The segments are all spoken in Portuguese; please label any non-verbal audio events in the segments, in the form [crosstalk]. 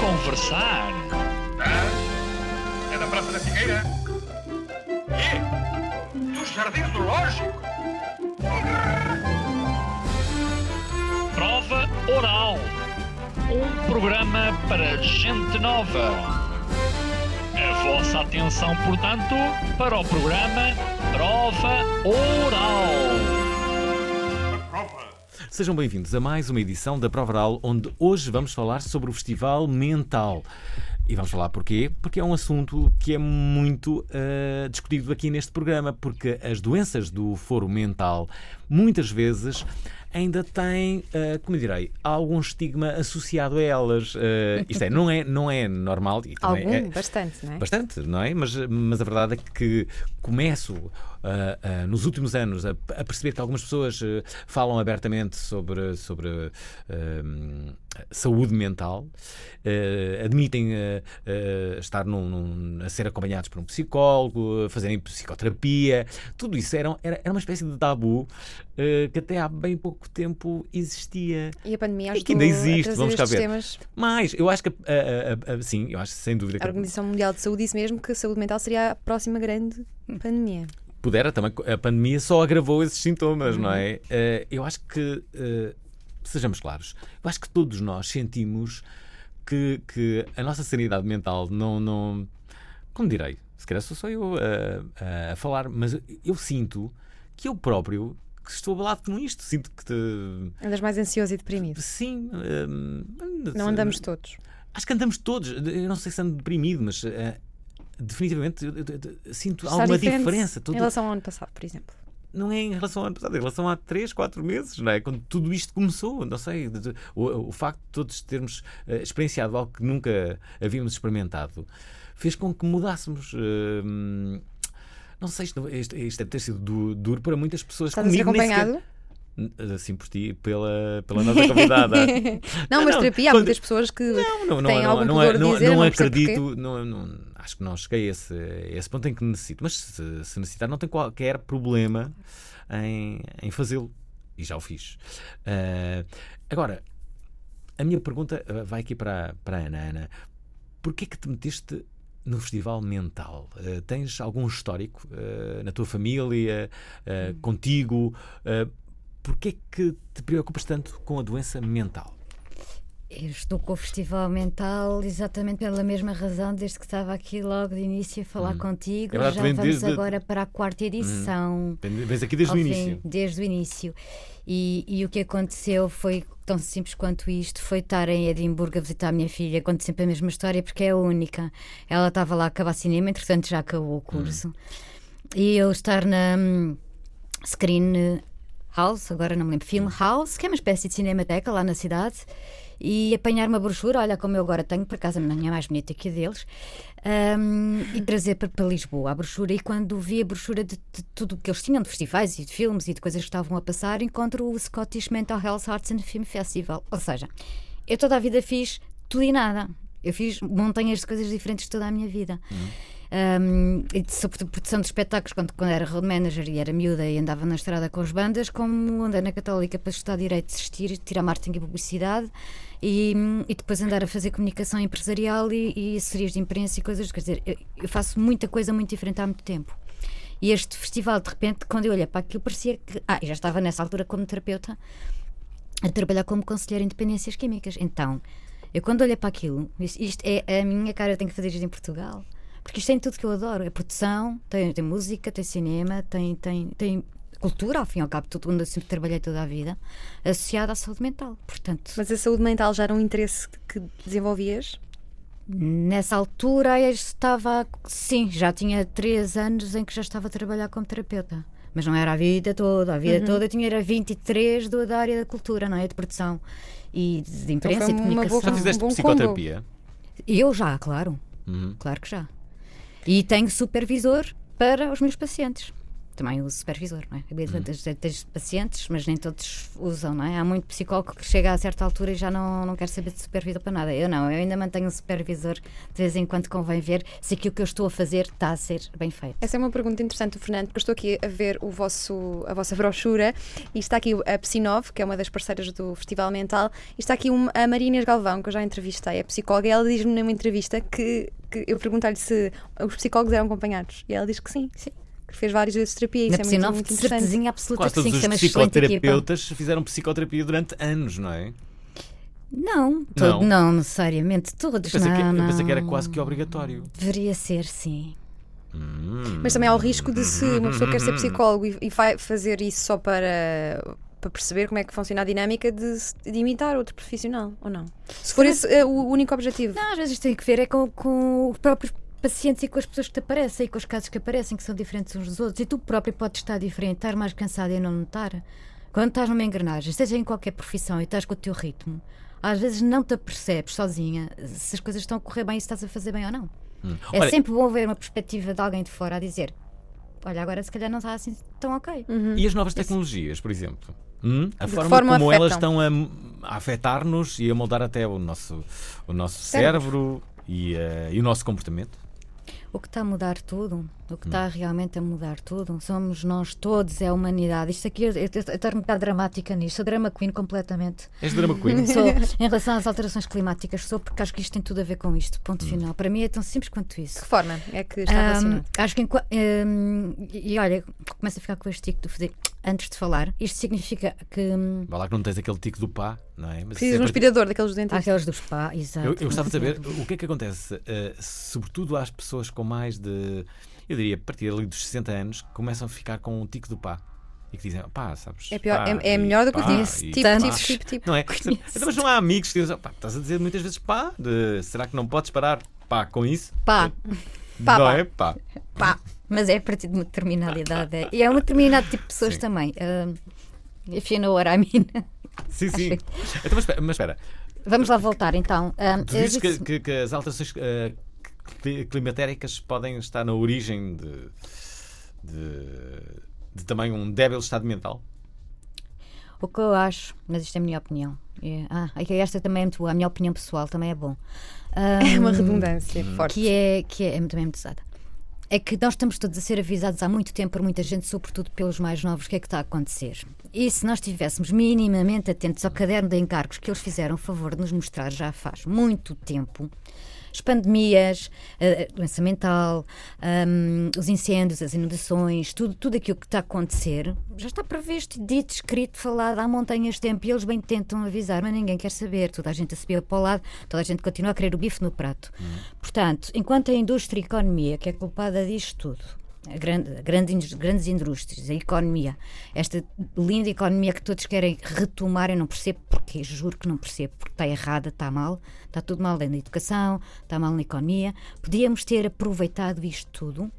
conversar. É da Praça da Figueira? E? Do Jardim Zoológico? Prova Oral. Um programa para gente nova. A vossa atenção, portanto, para o programa Prova Oral. Sejam bem-vindos a mais uma edição da Prova Oral, onde hoje vamos falar sobre o Festival Mental. E vamos falar porquê? Porque é um assunto que é muito ah, discutido aqui neste programa, porque as doenças do foro mental muitas vezes ainda têm, ah, como eu direi, algum estigma associado a elas. Ah, isto é, não é, não é normal. E Algum, é- bastante, não é? Bastante, não é? Mas, mas a verdade é que começo ah, nos últimos anos a, a perceber que algumas pessoas ah, falam abertamente sobre, sobre saúde mental, admitem estar num- num- a ser acompanhados por um psicólogo, a fazerem psicoterapia. Tudo isso era, era, era uma espécie de tabu que até há bem pouco tempo existia. E a pandemia E que ainda existe, a vamos cá ver. temas. Mas eu acho que, sim, eu acho sem dúvida A que Organização Mundial de Saúde disse mesmo que a saúde mental seria a próxima grande pandemia. Pudera também, a pandemia só agravou esses sintomas, não é? Eh, eu acho que, eh, sejamos claros, eu acho que todos nós sentimos que, que a nossa sanidade mental não, não. Como direi? Se calhar sou só eu a, a falar, mas eu sinto que eu próprio que estou abalado com isto. Sinto que. te- Andas mais ansioso e deprimido. sim. eh, Não andamos todos. Acho que andamos todos. Eu não sei se ando deprimido, mas. eh, definitivamente eu- eu- eu sinto Está alguma diferença. Em Todo- relação ao ano passado, por exemplo. não é em relação ao ano passado, é em relação a 3, 4 meses, não é? Quando tudo isto começou, não sei. O, o facto de todos termos eh, experienciado algo que nunca havíamos experimentado fez com que mudássemos. hum, não sei, isto, isto, isto deve ter sido du- duro para muitas pessoas. Estás Comigo acompanhado? Assim por ti, pela, pela nossa convidada. [laughs] Não, mas não, terapia, há muitas pessoas que Não, não, têm não, algum não, pudor de não, dizer, não não acredito, não, não- acho que não cheguei a esse, a esse ponto em que necessito, mas se, se necessitar, não tenho qualquer problema em, em fazê-lo. E já o fiz. Ah, agora, a minha pergunta ah, vai aqui para, para a Ana. Ana, porquê que te meteste no festival mental? Ah, tens algum histórico ah, na tua família, ah, contigo? Porquê que te preocupas tanto com a doença mental? Eu estou com o Festival Mental exatamente pela mesma razão, desde que estava aqui logo de início a falar contigo. É verdade, Já vamos desde- agora para a quarta edição. Vens aqui desde o fim, início. desde o início. E, e o que aconteceu foi tão simples quanto isto: foi estar em Edimburgo a visitar a minha filha. Conto sempre a mesma história porque é a única. Ela estava lá a acabar cinema, entretanto já acabou o curso. E eu estar na hum, Screen House, agora não me lembro, Film House, que é uma espécie de cinemateca lá na cidade. E apanhar uma brochura, olha como eu agora tenho, por acaso a minha é mais bonita que a deles, hum, e trazer para, para Lisboa a brochura. E quando vi a brochura de, de tudo o que eles tinham, de festivais e de filmes e de coisas que estavam a passar, encontro o Scottish Mental Health Arts and Film Festival. Ou seja, eu toda a vida fiz tudo e nada. Eu fiz montanhas de coisas diferentes toda a minha vida. Um, e de- produção de espetáculos quando, quando era road manager e era miúda e andava na estrada com as bandas, como andei na Católica para estudar Direito de Assistir, tirar marketing e publicidade e, e depois andar a fazer comunicação empresarial e, e assessorias de imprensa e coisas. Quer dizer, eu, eu faço muita coisa muito diferente há muito tempo. E este festival, de repente, quando eu olhei para aquilo, parecia que. Ah, eu já estava nessa altura como terapeuta a trabalhar como conselheira em dependências químicas. Então, eu quando olhei para aquilo, isto, isto é a minha cara, eu tenho que fazer isto em Portugal. Porque isto tem tudo que eu adoro. É produção, tem, tem música, tem cinema, tem, tem, tem cultura, ao fim e ao cabo, tudo onde eu sempre trabalhei toda a vida, associada à saúde mental. Portanto, Mas a saúde mental já era um interesse que desenvolvias? nessa altura eu estava, sim, já tinha três anos em que já estava a trabalhar como terapeuta. Mas não era a vida toda, a vida toda eu tinha era 23 do, da área da cultura, não é? De produção e de imprensa foi e de uma boa comunicação. Já fizeste bom psicoterapia? Eu já, claro. Uhum. Claro que já. E tenho supervisor para os meus pacientes. Também uso supervisor, não é? Uhum. Tens, tens pacientes, mas nem todos usam, não é? Há muito psicólogo que chega a certa altura e já não, não quer saber de supervisor para nada. Eu não, eu ainda mantenho um supervisor de vez em quando convém ver se aquilo que eu estou a fazer está a ser bem feito. Essa é uma pergunta interessante, do Fernando, porque eu estou aqui a ver o vosso, a vossa brochura e está aqui a Psinov, que é uma das parceiras do Festival Mental, e está aqui uma, a Marinês Galvão, que eu já entrevistei, a psicóloga, e ela diz-me numa entrevista que, que eu perguntei-lhe se os psicólogos eram acompanhados. E ela diz que sim. Sim. Que fez várias vezes terapia. Isso Na é muito, interessante. certezinha absoluta Quase que sim, todos os psicoterapeutas fizeram psicoterapia durante anos, não é? Não, todo, Não. não. necessariamente todos. Eu pensei, não, que, eu não. pensei que era quase que obrigatório. Deveria ser, sim. Hum. Mas também há o risco de se uma pessoa quer ser psicólogo e, e vai fazer isso só para, para perceber como é que funciona a dinâmica de, de imitar outro profissional, ou não? Se for esse eh, o único objetivo. Não, às vezes tem que ver é com, com os próprios pacientes e com as pessoas que te aparecem e com os casos que aparecem, que são diferentes uns dos outros. E tu próprio podes estar diferente, estar mais cansado e não notar. Quando estás numa engrenagem, seja em qualquer profissão e estás com o teu ritmo, às vezes não te apercebes sozinha se as coisas estão a correr bem e se estás a fazer bem ou não. É Olha- sempre bom ver uma perspectiva de alguém de fora a dizer: Olha, agora se calhar não está assim tão ok. E as novas tecnologias, por exemplo? Hum? A forma, forma como elas afetam? estão a, a afetar-nos e a moldar até o nosso, o nosso cérebro, e, eh, e o nosso comportamento. O que está a mudar tudo, o que Hum. está realmente a mudar tudo, somos nós todos, é a humanidade. Isto aqui, eu eu- eu estou um bocado dramática nisto, sou drama queen completamente. És drama queen? [laughs] Sou, [laughs] em relação às alterações climáticas, sou porque acho que isto tem tudo a ver com isto. Ponto Hum. final. Para mim é tão simples quanto isso. De que forma é que está Ahm, relacionado? acho que ahm, e olha, começo a ficar com este tico de fazer antes de falar. Isto significa que hum, Vá lá que não tens aquele tico do pá, não é? Mas Precisas de um sempre- aspirador daqueles dentistas. aqueles dos pá, exato. Eu, eu gostava de saber o que é que acontece, eh, sobretudo às pessoas com mais de, eu diria, a partir ali dos 60 anos, começam a ficar com um tico do pá. E que dizem, pá, sabes? É, pior, pá, é, é e melhor do que o pá, tipo, e tipo, pá. tipo, tipo, tipo. Não é? [laughs] Então, mas não há amigos que dizem, pá, estás a dizer muitas vezes pá, de, será que não podes parar pá com isso? Pá, Pá, não é? Pá. pá. Mas é a partir de uma determinada idade. é- E é um determinado tipo de pessoas Sim. também. Um, if you know what I mean. Sim, sim. Então, mas espera, mas espera. Vamos lá voltar então. Um, Tu eu dizes que, disse- que- que as alterações eh, cli- climatéricas podem estar na origem de, de, de também um débil estado mental? O que eu acho, mas isto é a minha opinião. É- ah, é esta também é muito boa, a minha opinião pessoal também é bom. [laughs] É uma Um, redundância forte. que é, que é, é também muito usada. É que nós estamos todos a ser avisados há muito tempo por muita gente, sobretudo pelos mais novos, o que é que está a acontecer. E se nós estivéssemos minimamente atentos ao caderno de encargos que eles fizeram o favor de nos mostrar já faz muito tempo, as pandemias, a doença mental, hum, os incêndios, as inundações, tudo, tudo aquilo que está a acontecer, já está previsto, dito, escrito, falado há montanhas de tempo e eles bem tentam avisar, mas ninguém quer saber. Toda a gente a subir para o lado, toda a gente continua a querer o bife no prato. Portanto, enquanto a indústria e a economia, que é culpada disto tudo, grande, grande grandes indústrias, a economia, esta linda economia que todos querem retomar, eu não percebo porquê, juro que não percebo, porque está errada, está mal, está tudo mal na educação, está mal na economia. Podíamos ter aproveitado isto tudo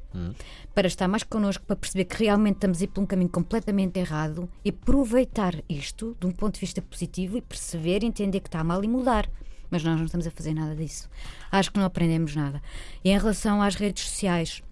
para estar mais connosco, para perceber que realmente estamos a ir por um caminho completamente errado e aproveitar isto de um ponto de vista positivo e perceber, entender que está mal e mudar. Mas nós não estamos a fazer nada disso. Acho que não aprendemos nada. E em relação às redes sociais,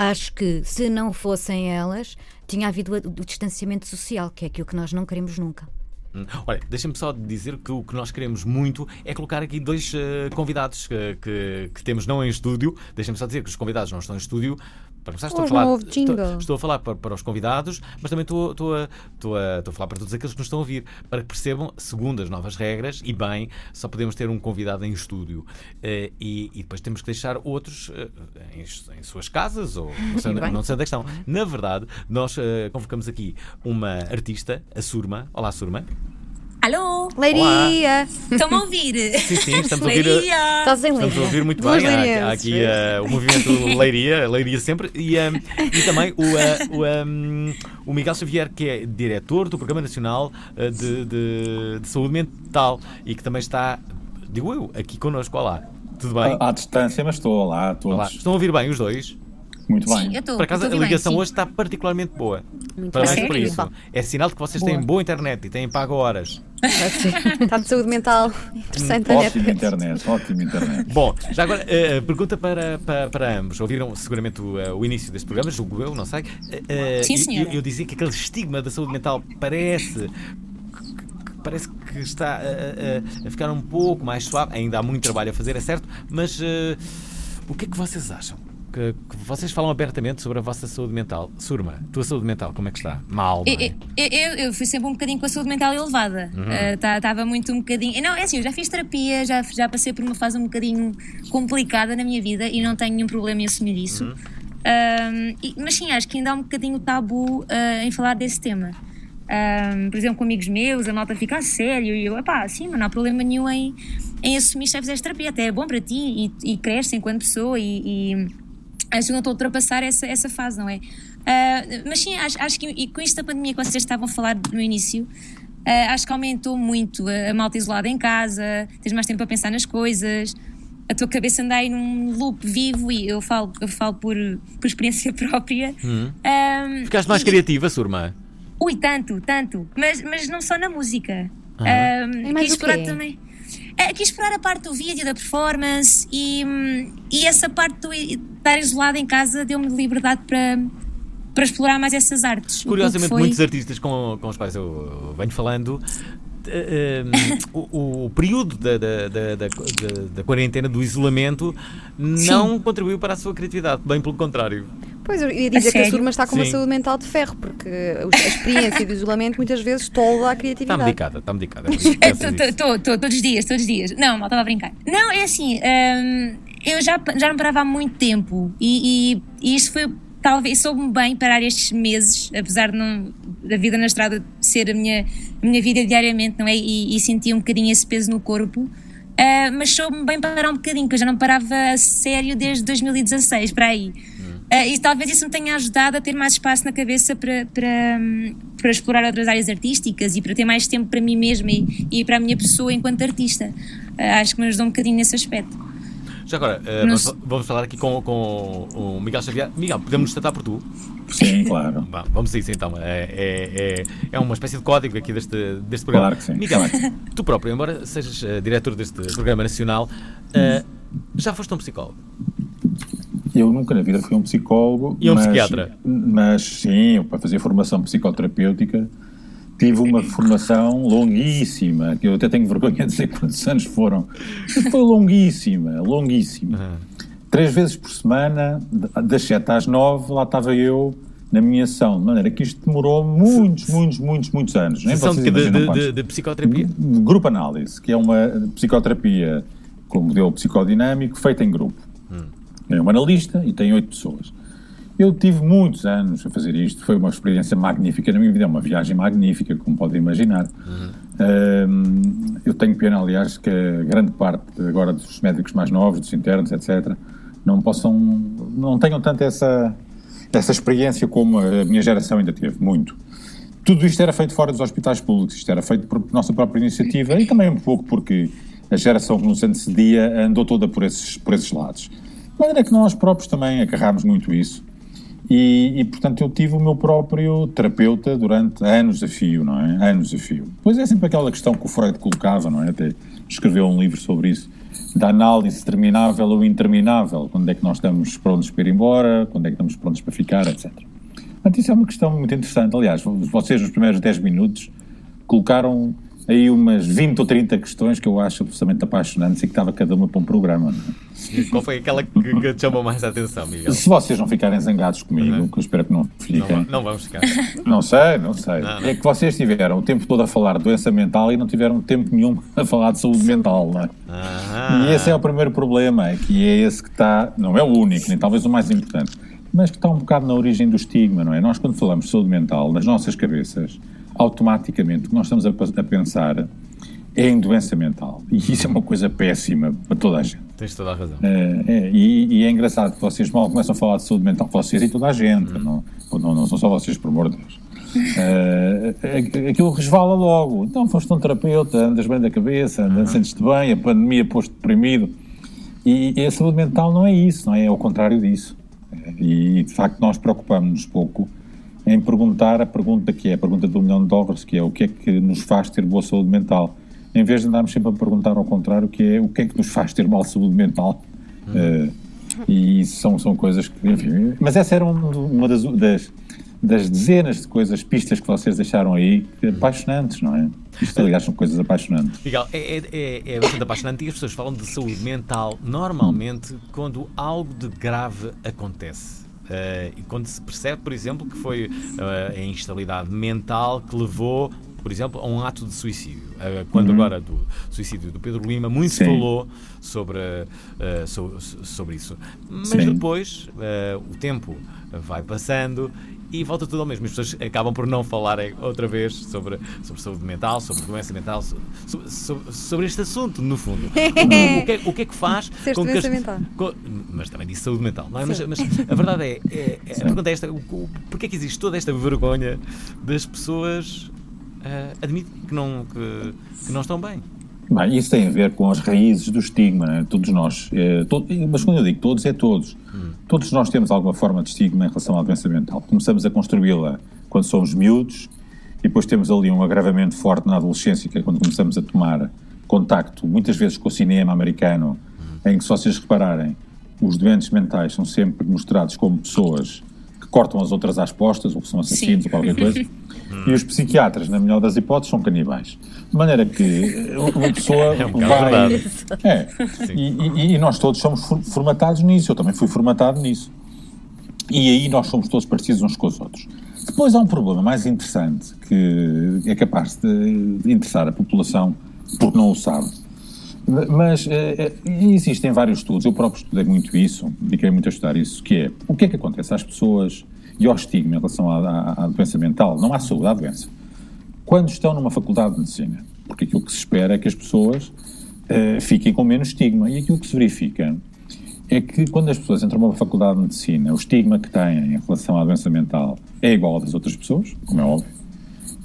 acho que se não fossem elas, tinha havido o distanciamento social, que é aquilo que nós não queremos nunca. Hum. Olha, deixa-me só dizer que o que nós queremos muito é colocar aqui dois eh, convidados que, que- que temos não em estúdio. Deixa-me só dizer que os convidados não estão em estúdio. Para começar, estou a falar, estou, estou a falar para, para os convidados, mas também estou, estou a, estou, a, estou a falar para todos aqueles que nos estão a ouvir, para que percebam, segundo as novas regras, e bem, só podemos ter um convidado em estúdio. Eh, e, e depois temos que deixar outros eh, em, em suas casas, ou não sei, [laughs] onde- Bem. não sei onde é estão. Na verdade, nós eh, convocamos aqui uma artista, a Surma. Olá, Surma. Alô? Leiria! Estão-me a ouvir? Sim, sim, estamos a ouvir. Leiria! Estás em Estamos a Leiria? ouvir muito Duas bem. Há, há aqui eh, o movimento Leiria, Leiria sempre, e, eh, e também o, eh, o, eh, o Miguel Xavier, que é diretor do Programa Nacional eh, de, de- de Saúde Mental e que também está, digo eu, aqui connosco. Olá, tudo bem? À, à distância, mas estou lá, todos. Olá. Estão a ouvir bem os dois? Muito Sim, bem. eu estou. Por acaso, a ligação hoje está particularmente boa. Muito Parabéns bem. por isso. É sinal de que vocês têm boa internet e têm pago horas. [laughs] Está de saúde mental interessante na Ótima net. internet, ótima internet. Bom, já agora, eh, pergunta para, para, para ambos. Ouviram seguramente o, eh, o início deste programa, julgo eu, não sei. Eh, Sim, e- senhora. Eu, eu dizia que aquele estigma da saúde mental parece. que- Parece que está a, a- a ficar um pouco mais suave. Ainda há muito trabalho a fazer, é certo, mas eh, o que é que vocês acham? Que, que vocês falam abertamente sobre a vossa saúde mental. Surma, tua saúde mental, como é que está? Mal, não Eu, é? eu, eu- eu fui sempre um bocadinho com a saúde mental elevada. Estava muito um bocadinho. Não, é assim, eu já fiz terapia, já, já passei por uma fase um bocadinho complicada na minha vida e não tenho nenhum problema em assumir isso. Ahm, e- mas sim, acho que ainda há um bocadinho tabu ah, em falar desse tema. Ahm, por exemplo, com amigos meus, a malta fica a sério e eu, epá, sim, mas não há problema nenhum em, em assumir que já fizeste terapia, até é bom para ti e, e cresces enquanto pessoa e- e acho que não estou a ultrapassar essa, essa fase, não é? Ah, mas sim, acho, acho que e com isto da pandemia que vocês estavam a falar no início, ah, acho que aumentou muito a, a malta isolada em casa, tens mais tempo para pensar nas coisas, a tua cabeça anda aí num loop vivo e eu falo, eu falo por, por experiência [laughs] própria. Ah, Ficaste mais e- criativa, Surma? Ui, tanto, tanto. Mas, mas não só na música. Ah. Um, E mais quis explorar também. É, quis explorar a parte do vídeo, da performance e, hum, e essa parte do estar isolada em casa deu-me liberdade para, para explorar mais essas artes. Curiosamente, foi- muitos artistas com, com os quais eu venho falando. eh, [laughs] o, o período da, da, da, da, da- da quarentena, do isolamento, não contribuiu para a sua criatividade, bem pelo contrário. Pois, eu ia dizer que a sério? Surma está com uma Sim. saúde mental de ferro, porque a experiência do isolamento muitas vezes tola a Está criatividade. medicada, está medicada. [laughs] é que. Estou todos os dias, todos os dias. Não, mal estava a brincar. Não, é assim, hum, eu já, já não parava há muito tempo e, e, e isto foi, talvez, soube-me bem parar estes meses, apesar de não, da vida na estrada ser a minha, a minha vida diariamente, não é? E, e senti um bocadinho esse peso no corpo. Ah, mas soube-me bem parar um bocadinho, porque eu já não parava a sério desde 2016 para aí. Ah, e talvez isso me tenha ajudado a ter mais espaço na cabeça para, para, para explorar outras áreas artísticas e para ter mais tempo para mim mesma e, e para a minha pessoa enquanto artista. Ah, acho que me ajudou um bocadinho nesse aspecto. Já agora, Não vamos, vamos falar aqui com, com o Miguel Xavier. Miguel, podemos nos tratar por tu? Sim, [laughs] claro. Bom, vamos a isso então. É, é, é, é uma espécie de código aqui deste, deste programa. Claro que sim, Miguel, tu próprio, embora sejas eh, diretor deste programa nacional, já foste um psicólogo. Eu nunca na vida fui um psicólogo. E um mas, psiquiatra? Mas sim, para fazer formação psicoterapêutica tive uma formação longuíssima, que eu até tenho vergonha de dizer quantos anos foram. Foi longuíssima, longuíssima. Três vezes por semana, das sete às nove, lá estava eu na minha sessão. De maneira que isto demorou muitos, muitos, muitos, muitos anos. Nem Sessão de, de, de, de, de psicoterapia? de grupo análise, que é uma psicoterapia com modelo psicodinâmico feita em grupo. Tem um analista e tem oito pessoas. Eu tive muitos anos a fazer isto, foi uma experiência magnífica na minha vida, é uma viagem magnífica, como podem imaginar. Hum, eu tenho pena, aliás, que a grande parte agora dos médicos mais novos, dos internos, etc., não possam, não tenham tanto essa, essa experiência como a minha geração ainda teve, muito. Tudo isto era feito fora dos hospitais públicos, isto era feito por nossa própria iniciativa e também um pouco porque a geração que nos antecedia andou toda por esses, por esses lados. De maneira que nós próprios também agarrámos muito isso e, e, portanto, eu tive o meu próprio terapeuta durante anos a fio, não é? Anos a fio. Pois é sempre aquela questão que o Freud colocava, não é? Até escreveu um livro sobre isso, da análise terminável ou interminável. Quando é que nós estamos prontos para ir embora, quando é que estamos prontos para ficar, etc. Portanto, isso é uma questão muito interessante. Aliás, vocês nos primeiros 10 minutos colocaram aí umas 20 ou 30 questões que eu acho absolutamente apaixonantes e que estava cada uma para um programa. Não é? Qual foi aquela que, que te chamou mais a atenção, Miguel? Se vocês não ficarem zangados comigo, que eu espero que não Não, fiquem, não vamos ficar. não sei, não sei. Não, não. É que vocês tiveram o tempo todo a falar de doença mental e não tiveram tempo nenhum a falar de saúde mental, não é? Ah, E esse é o primeiro problema, é que é esse que está, não é o único, nem talvez o mais importante, mas que está um bocado na origem do estigma, não é? Nós, quando falamos de saúde mental, nas nossas cabeças, automaticamente o que nós estamos a, a pensar é em doença mental. E isso é uma coisa péssima para toda a gente. Tens toda a razão. É, é, e, e é engraçado que vocês mal começam a falar de saúde mental, vocês e toda a gente, não, não, não são só vocês, por amor de Deus. É, aquilo resvala logo. Então, foste um terapeuta, andas bem da cabeça, andas, sentes-te bem, a pandemia pôs-te deprimido. E, e a saúde mental não é isso, não é? É o contrário disso. E de facto nós preocupamos-nos pouco em perguntar a pergunta que é a pergunta do milhão de dólares, que é o que é que nos faz ter boa saúde mental, em vez de andarmos sempre a perguntar ao contrário, que é o que é que nos faz ter mal saúde mental. Uh, e isso são, são coisas que, enfim, mas essa era uma das, das, das dezenas de coisas, pistas que vocês deixaram aí, apaixonantes, não é? Isto, aliás, são coisas apaixonantes. Miguel, é, é, é bastante apaixonante e as pessoas falam de saúde mental normalmente quando algo de grave acontece. Uh, e quando se percebe, por exemplo, que foi uh, a instabilidade mental que levou, por exemplo, a um ato de suicídio. Uh, quando uhum. agora do suicídio do Pedro Lima, muito Sim. se falou sobre, so, sobre isso. Mas Sim. depois o tempo vai passando e volta tudo ao mesmo. As pessoas acabam por não falarem outra vez sobre, sobre saúde mental, sobre doença mental, sobre, sobre, sobre este assunto, no fundo. [laughs] o, que é, o que é que faz Ser com que as, mental. Com, mas também disse saúde mental, não é? Mas, mas, a verdade é, é, é a pergunta é esta: porquê é que existe toda esta vergonha das pessoas uh, admitirem que não, que, que não estão bem? Bem, isso tem a ver com as raízes do estigma, né? todos nós. É, todo, mas quando eu digo todos, é todos. Hum. Todos nós temos alguma forma de estigma em relação à doença mental. Começamos a construí-la quando somos miúdos e depois temos ali um agravamento forte na adolescência, que é quando começamos a tomar contacto, muitas vezes com o cinema americano, hum. em que, se vocês repararem, os doentes mentais são sempre mostrados como pessoas cortam as outras às postas, ou que são assassinos, Sim. ou qualquer coisa. [laughs] e os psiquiatras, na melhor das hipóteses, são canibais. De maneira que uma pessoa é um vai. É. E, e, e, nós todos somos formatados nisso. Eu também fui formatado nisso. E aí nós somos todos parecidos uns com os outros. Depois há um problema mais interessante que é capaz de interessar a população porque não o sabe. Mas é, existem vários estudos, eu próprio estudei muito isso, dediquei muito a estudar isso, que é o que é que acontece às pessoas e ao estigma em relação à, à, à doença mental, não há saúde, há doença, quando estão numa faculdade de medicina. Porque aquilo que se espera é que as pessoas uh, fiquem com menos estigma. E aquilo que se verifica é que quando as pessoas entram numa faculdade de medicina, o estigma que têm em relação à doença mental é igual ao das outras pessoas, como é óbvio,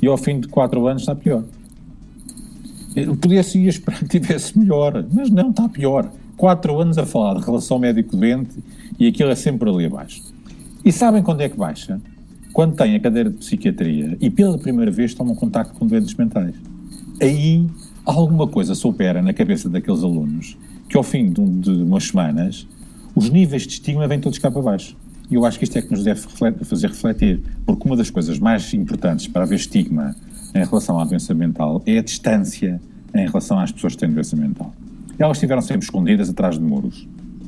e ao fim de quatro anos está pior. Podia-se esperar que tivesse melhor, mas não, está pior. Quatro anos a falar de relação médico-doente e aquilo é sempre ali abaixo. E sabem quando é que baixa? Quando têm a cadeira de psiquiatria e pela primeira vez tomam contacto com doentes mentais. Aí alguma coisa se opera na cabeça daqueles alunos que ao fim de, de umas semanas os níveis de estigma vêm todos cá para baixo. E eu acho que isto é que nos deve fazer refletir, porque uma das coisas mais importantes para haver estigma em relação à doença mental é a distância em relação às pessoas que têm doença mental. Elas estiveram sempre escondidas atrás de muros.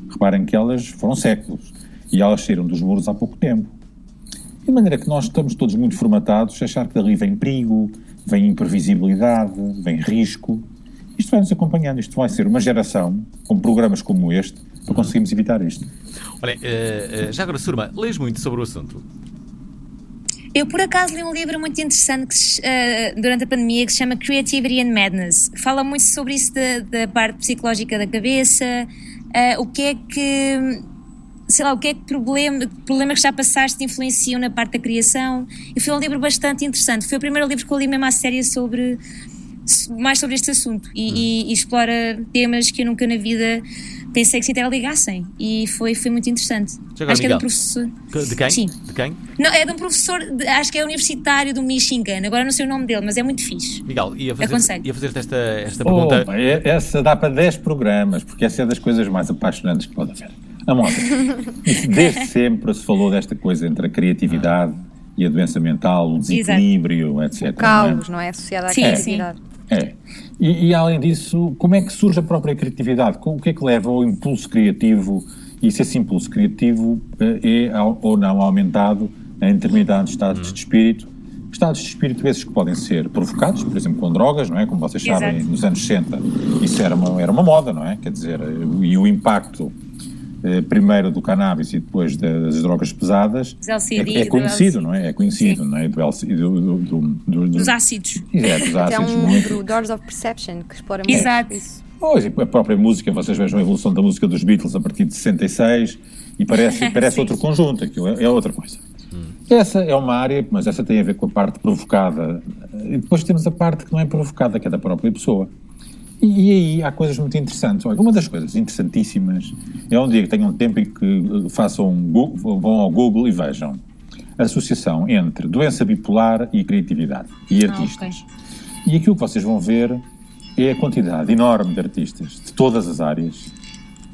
Reparem que elas foram séculos e elas saíram dos muros há pouco tempo. De maneira que nós estamos todos muito formatados a achar que dali vem perigo, vem imprevisibilidade, vem risco. Isto vai nos acompanhando, isto vai ser uma geração com programas como este para conseguirmos evitar isto. Olha, uh, uh, já agora, Surma, lês muito sobre o assunto? Eu, por acaso, li um livro muito interessante se, uh, durante a pandemia que se chama Creativity and Madness. Fala muito sobre isso da, da parte psicológica da cabeça, uh, o que é que. Sei lá, o que é que problema, problemas que já passaste influenciam na parte da criação. E foi um livro bastante interessante. Foi o primeiro livro que eu li mesmo à série sobre. mais sobre este assunto e, e, e explora temas que eu nunca na vida pensei que se interligassem e foi, foi muito interessante. Chegou acho Miguel. que é de um professor. De quem? Sim. De quem? Não, é de um professor, de, acho que é universitário do Michigan, agora não sei o nome dele, mas é muito fixe. Miguel, ia fazer, ia fazer esta, esta pergunta. Oh, essa dá para 10 programas, porque essa é das coisas mais apaixonantes que pode haver. A moda. [laughs] Desde sempre se falou desta coisa entre a criatividade e a doença mental, o desequilíbrio, Exato. etc. O caos, não é? Associado à sim, criatividade. Sim. É. E, e, além disso, como é que surge a própria criatividade? O que é que leva ao impulso criativo e se esse impulso criativo eh, é ou não aumentado em determinados estados de espírito? Estados de espírito esses que podem ser provocados, por exemplo, com drogas, não é? Como vocês sabem, Exato. nos anos 60 isso era uma, era uma moda, não é? Quer dizer, e o impacto eh, primeiro do cannabis e depois das drogas pesadas, é, é, conhecido, não é? É conhecido, Sim. não é? Do, do, do, do, dos ácidos. É, dos ácidos. É um livro, Doors of Perception, que explora muito Exato. isso. Pois, a própria música, vocês vejam a evolução da música dos Beatles a partir de 66 e parece, [laughs] parece outro conjunto, aquilo é, é outra coisa. Hum. Essa é uma área, mas essa tem a ver com a parte provocada. E depois temos a parte que não é provocada, que é da própria pessoa. E, aí há coisas muito interessantes. Olha, uma das coisas interessantíssimas é um dia que tenham tempo e que eh, façam Google, vão ao Google e vejam a associação entre doença bipolar e criatividade e Ah, artistas. E aquilo que vocês vão ver é a quantidade enorme de artistas de todas as áreas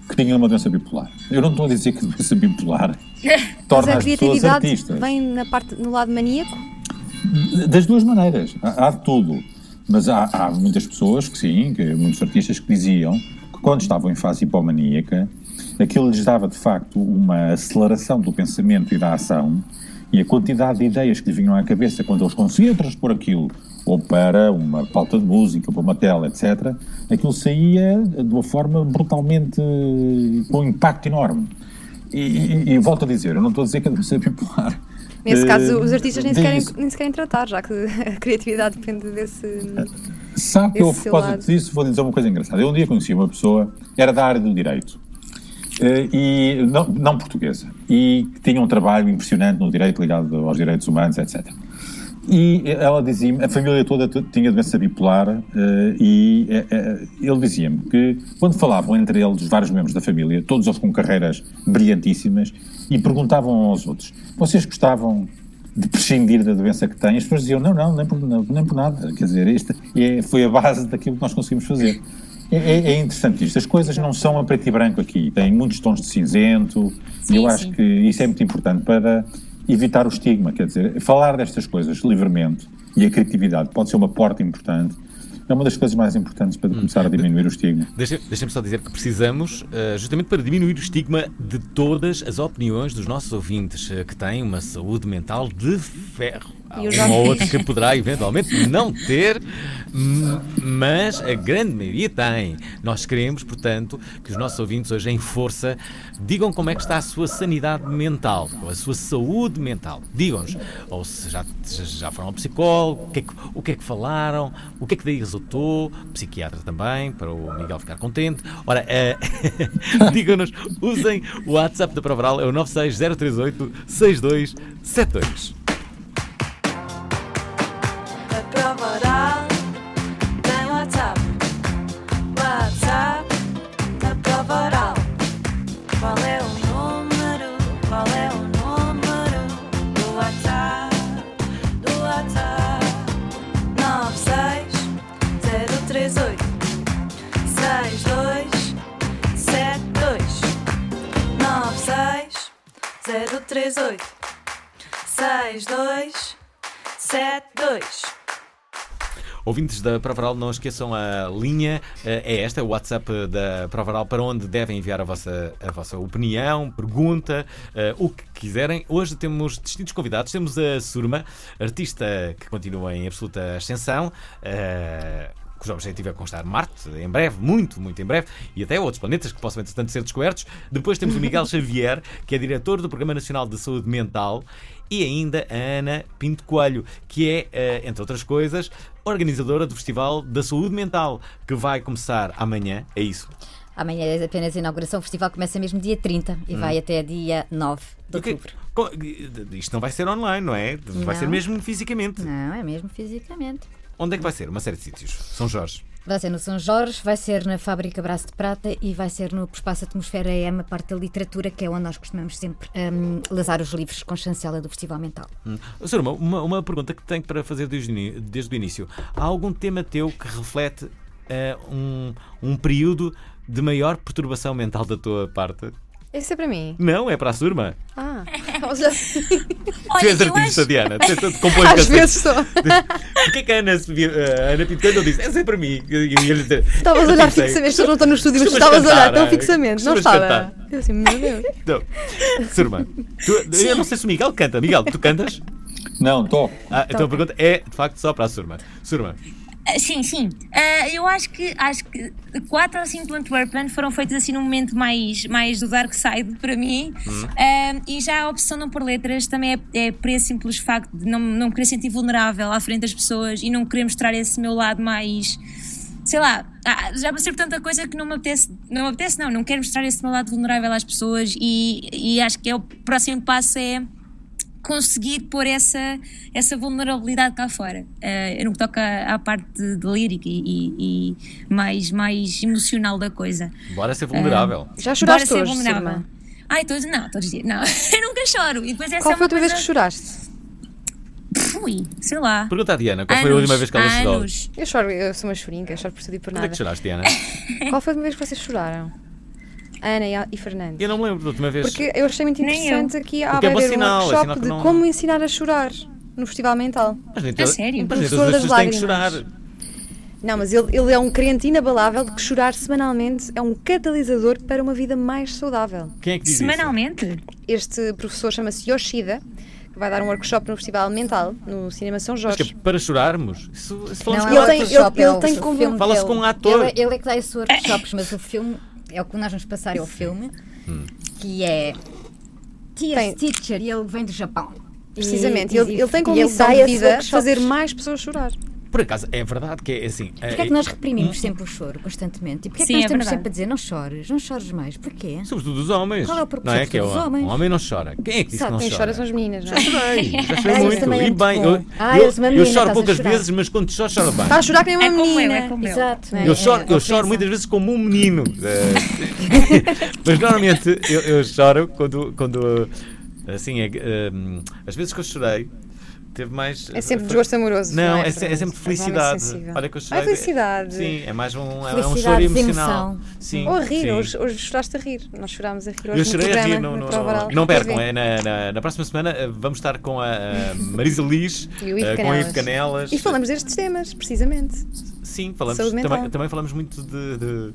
que tinham uma doença bipolar. Eu não estou a dizer que a doença bipolar [laughs] Mas torna a as pessoas criatividade artistas. vem na parte, no lado maníaco? Das duas maneiras, há, há de tudo. Mas há, há muitas pessoas que sim, que, muitos artistas que diziam que quando estavam em fase hipomaníaca, aquilo lhes dava de facto uma aceleração do pensamento e da ação e a quantidade de ideias que lhes vinham à cabeça quando eles conseguiam transpor aquilo ou para uma pauta de música, para uma tela, etc., aquilo saía de uma forma brutalmente com um impacto enorme. E, e- e volto a dizer, eu não estou a dizer que a doença bipolar. Nesse eh, caso, os artistas nem se, querem, nem se querem tratar, já que [laughs] a criatividade depende desse. Sabe que eu, a propósito disso, vou dizer uma coisa engraçada. Eu um dia conheci uma pessoa, era da área do direito, eh, e não, não portuguesa, e que tinha um trabalho impressionante no direito ligado aos direitos humanos, etc. E ela dizia-me, a família toda tinha doença bipolar, eh, e eh, ele dizia-me que quando falavam entre eles, os vários membros da família, todos eles com carreiras brilhantíssimas, e perguntavam aos outros: vocês gostavam de prescindir da doença que têm, as pessoas diziam, não, não, nem por, não, nem por nada. Quer dizer, isto é, foi a base daquilo que nós conseguimos fazer. É, é- é interessante isto. As coisas não são a preto e branco aqui. Têm muitos tons de cinzento. Sim, e eu sim. acho que isso é muito importante para evitar o estigma. Quer dizer, falar destas coisas livremente e a criatividade pode ser uma porta importante. É uma das coisas mais importantes para começar a diminuir o estigma. Deixa- Deixem-me só dizer que precisamos, eh, justamente para diminuir o estigma de todas as opiniões dos nossos ouvintes eh, que têm uma saúde mental de ferro. Há um ou outro que poderá eventualmente não ter, mas a grande maioria tem. Nós queremos, portanto, que os nossos ouvintes hoje em força digam como é que está a sua sanidade mental, ou a sua saúde mental. Digam-nos, ou se já, já foram ao psicólogo, o que, é que, o que é que falaram, o que é que daí resultou, psiquiatra também, para o Miguel ficar contente. Ora, eh, [laughs] digam-nos, usem o WhatsApp da Provaral, é o 96038 6272. Ouvintes da Provaral, não esqueçam a linha, eh, é esta, o WhatsApp da Provaral, para onde devem enviar a vossa, a vossa opinião, pergunta, eh, o que quiserem. Hoje temos distintos convidados. Temos a Surma, artista que continua em absoluta ascensão. eh, cujo objetivo é conquistar Marte, em breve, muito, muito em breve, e até outros planetas que possam, entretanto, ser descobertos. Depois temos o Miguel [laughs] Xavier, que é diretor do Programa Nacional de Saúde Mental, e ainda a Ana Pinto Coelho, que é, eh, entre outras coisas, organizadora do Festival da Saúde Mental, que vai começar amanhã, é isso. Amanhã é apenas a inauguração. O festival começa mesmo dia 30 e vai até dia 9 de O quê? outubro. Isto não vai ser online, não é? Vai Não. ser mesmo fisicamente. Não, é mesmo fisicamente. Onde é que vai ser? Uma série de sítios. São Jorge. Vai ser no São Jorge, vai ser na Fábrica Braço de Prata e vai ser no Espaço Atmosfera EM, a parte da literatura, que é onde nós costumamos sempre hum, lançar os livros com chancela do Festival Mental. Hum. Uma, uma, pergunta que tenho para fazer desde, desde o início. Há algum tema teu que reflete eh, um, um período de maior perturbação mental da tua parte? Esse é para mim. Não, é para a surma. Ah, já- tu és artista, acho- Diana. Tu, tu, tu compões às vezes só. [laughs] Porquê que a Ana, vir- a Ana Coelho disse? Essa é para mim. Estavas a olhar [laughs] fixamente, pessoas não estão no estúdio, mas tu estavas a olhar tão ah, fixamente, não estava? cantar. Eu assim, meu Deus. Não. Surma, tu, eu não sei se o Miguel canta. Miguel, tu cantas? Não, toco. Ah, então a pergunta é, de facto, só para a Surma. Surma, Sim, sim. Ah, eu acho que acho que quatro ou cinco Antwerpen foram feitas assim num momento mais, mais do dark side para mim. Ah, e já a opção de não pôr letras também é, é por esse simples facto de não, não querer sentir vulnerável à frente das pessoas e não querer mostrar esse meu lado mais. Sei lá, ah, já passei por tanta coisa que não me apetece, não me apetece, não, não quero mostrar esse meu lado vulnerável às pessoas e, e acho que é o próximo passo é conseguir pôr essa, essa vulnerabilidade cá fora. Uh, no que toca à parte de, de lírica e, e- e mais, mais emocional da coisa. Bora ser vulnerável. Já Bora choraste ser hoje, vulnerável. Ai, todos, não, todos os dias. Não, [laughs] eu nunca choro. E depois essa Qual é foi a última vez que coisa- choraste? Ui, sei lá. Pergunta à Diana, qual foi a Anos, última vez que ela chorou? anos. Eu choro, eu sou uma chorinca, choro por tudo e por Quando é nada. que choraste, Diana? [laughs] [laughs] Qual foi a última vez que vocês choraram? Ana e, e Fernando. Eu não me lembro da última vez. Porque eu achei muito interessante aqui há Porque é um é workshop que de não- como ensinar a chorar no Festival Mental. Mas nem toda- sério? Mas nem Professor todas as pessoas têm que chorar. Não, mas ele, ele é um crente inabalável de que chorar semanalmente é um catalisador para uma vida mais saudável. Quem é que diz Semanalmente? Este professor chama-se Yoshida, que vai dar um workshop no Festival Mental, no Cinema São isso? Mas Jorge. que é para chorarmos? Isso, isso falamos Não, com ele é tem- workshop, ele- é ele o- tem como- filme Fala-se com um ator. Ele, ele é que dá esses workshops, mas o filme é o que nós vamos passar, é o filme, que é Tears Teacher, e ele vem do Japão. Precisamente, E- ele, e- ele tem como workshops. fazer mais pessoas chorar. Por acaso, é verdade que é assim. Porquê é que nós reprimimos sempre o choro constantemente? E porquê é que nós é estamos verdade. sempre a dizer não chores, não chores mais? Porquê? Sobretudo os homens. Qual é o não é? propósito Que é o, dos homens? um homem não chora. Quem é que disse Exato, que não Quem chora? chora são as meninas, não Já é? chorei, já [laughs] Ah, chorei muito. é e muito bem, eu, Ah, eu, eu menina, choro poucas vezes, mas quando choro, choro bem. Está a chorar que nem uma É como eu, menina. é como eu. Exato. Eu é- choro, é eu choro muitas vezes como um menino. Eh, [laughs] Mas normalmente eu, eu choro quando. quando assim, é, eh, as vezes que eu chorei, teve mais. É sempre desgosto amoroso. Não, é, é, se- é sempre Fernando? felicidade. Sensível. Olha que eu Ah, chorei. felicidade. Sim, é mais um, é um choro emocional. Sim, Ou a rir, sim. hoje, hoje choraste a rir. Nós chorámos a rir hoje Eu chorei no a rir, não, não, prova oral. não, não percam, é, na, na, na próxima semana eh, vamos estar com a, a Marisa Liz, [laughs] E o Ivo eh, com o Ivo Canelas. Canelas. E falamos destes temas, precisamente. Sim, falamos, também, também falamos muito de, de,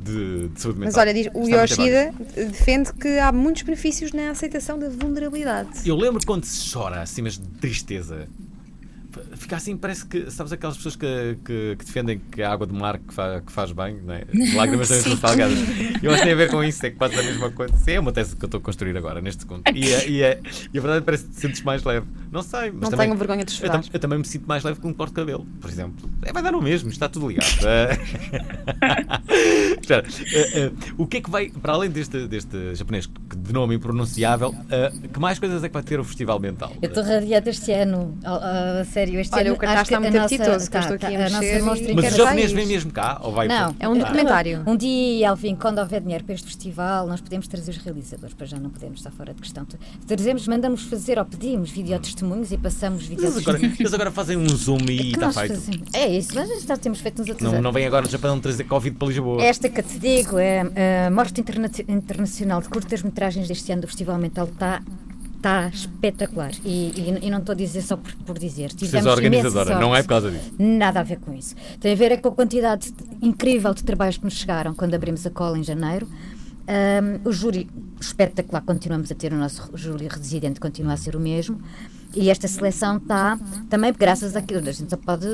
de- de saúde mental. Mas olha, diz, o Está Yoshida defende que há muitos benefícios na aceitação da vulnerabilidade. Eu lembro quando se chora assim, mas de tristeza. Fica assim, parece que. Sabes aquelas pessoas que, que, que defendem que a água do mar que, fa- que faz bem, não é? As [laughs] lágrimas também são salgadas. Eu acho que tem a ver com isso, é que passa a mesma coisa. Sim, é uma tese que eu estou a construir agora, neste segundo. E, a- e, a- e a verdade parece que te sentes mais leve. Não sei, mas Não também. tenho vergonha de eu, chorar. tam- eu também me sinto mais leve com um corte de cabelo, por exemplo. É, vai dar o mesmo, está tudo ligado. [laughs] Espera, eh, eh, o que é que vai, para além deste, deste japonês que de nome impronunciável, eh, que mais coisas é que vai ter o Festival Mental? Eu estou radiante este ano, a, a sério, este Olha, o cartaz está muito apetitoso, que eu tá, estou aqui a a nossa mexer mostra Mas japoneses ir. vêm mesmo cá? Ou vai Não, para- É um documentário. Um dia, Elvin, quando houver dinheiro para este festival, nós podemos trazer os realizadores, para já não podemos estar fora de questão. Trazemos, mandamos fazer ou pedimos videotestemunhos e passamos videotestemunhos. eles agora fazem um zoom e Que está feito. É isso, mas já temos feito nos outros Não, anos. não vem agora do Japão trazer Covid para Lisboa. Esta que te digo é a Mostra Interna- Internacional de Curtas-Metragens deste ano do Festival Mental está. Está espetacular e, e- e não estou a dizer só por, por dizer. Vocês Tivemos a organizadora, não é por causa disso. Nada a ver com isso. Tem a ver é com a quantidade de- incrível de trabalhos que nos chegaram quando abrimos a cola em janeiro. Ahm, o júri espetacular, continuamos a ter o nosso júri residente, continua a ser o mesmo. E esta seleção está também graças àquilo, a gente só pode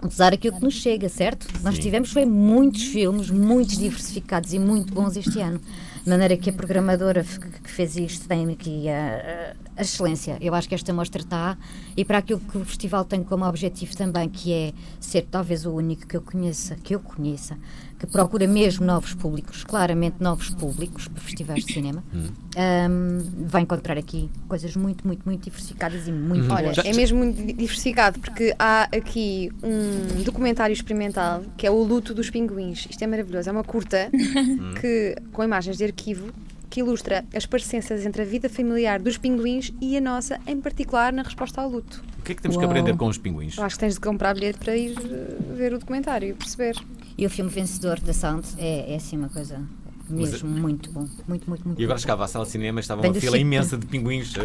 usar aquilo que nos chega, certo? Nós tivemos foi muitos filmes, muitos diversificados e muito bons este ano. De maneira que a programadora que fez isto tem aqui a, a excelência. Eu acho que esta mostra está, e para aquilo que o festival tem como objetivo também, que é ser talvez o único que eu conheça, que eu conheça, que procura mesmo novos públicos, claramente novos públicos para festivais de cinema, ahm, vai encontrar aqui coisas muito, muito, muito diversificadas e muito Olha, boas. Já- é mesmo muito di- diversificado, porque há aqui um documentário experimental que é o Luto dos Pinguins. Isto é maravilhoso. É uma curta [laughs] que, com imagens de arquivo que ilustra as parecenças entre a vida familiar dos pinguins e a nossa, em particular na resposta ao luto. O que é que temos que aprender com os pinguins? Eu acho que tens de comprar bilhete para ir eh, ver o documentário e perceber. E o filme vencedor da Sound é, é assim uma coisa mesmo muito bom. Muito, muito, muito E agora chegava à sala de cinema e estava Vem uma fila Chico. imensa de pinguins [laughs]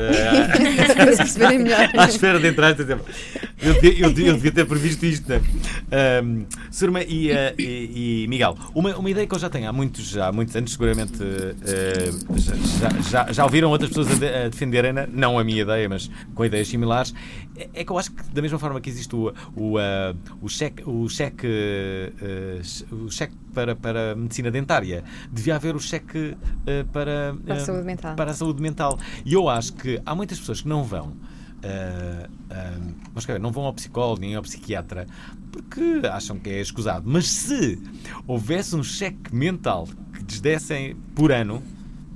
melhor. [laughs] à espera de entrar. Eu, devia- eu devia- eu devia ter previsto isto. né? Ahm, Surma e, eh, e- e Miguel, uma, uma ideia que eu já tenho há muitos, há muitos anos, seguramente eh, já, já- já, já ouviram outras pessoas a, de- a defenderem-na, não a minha ideia, mas com ideias similares, é, é que eu acho que da mesma forma que existe o, o, ah, o cheque, o cheque, eh, o cheque para, para a medicina dentária, devia haver o cheque eh, para, Para a saúde mental. para a saúde mental. E eu acho que há muitas pessoas que não vão. mas, dizer, não vão ao psicólogo nem ao psiquiatra porque acham que é escusado. Mas se houvesse um cheque mental que lhes dessem por ano,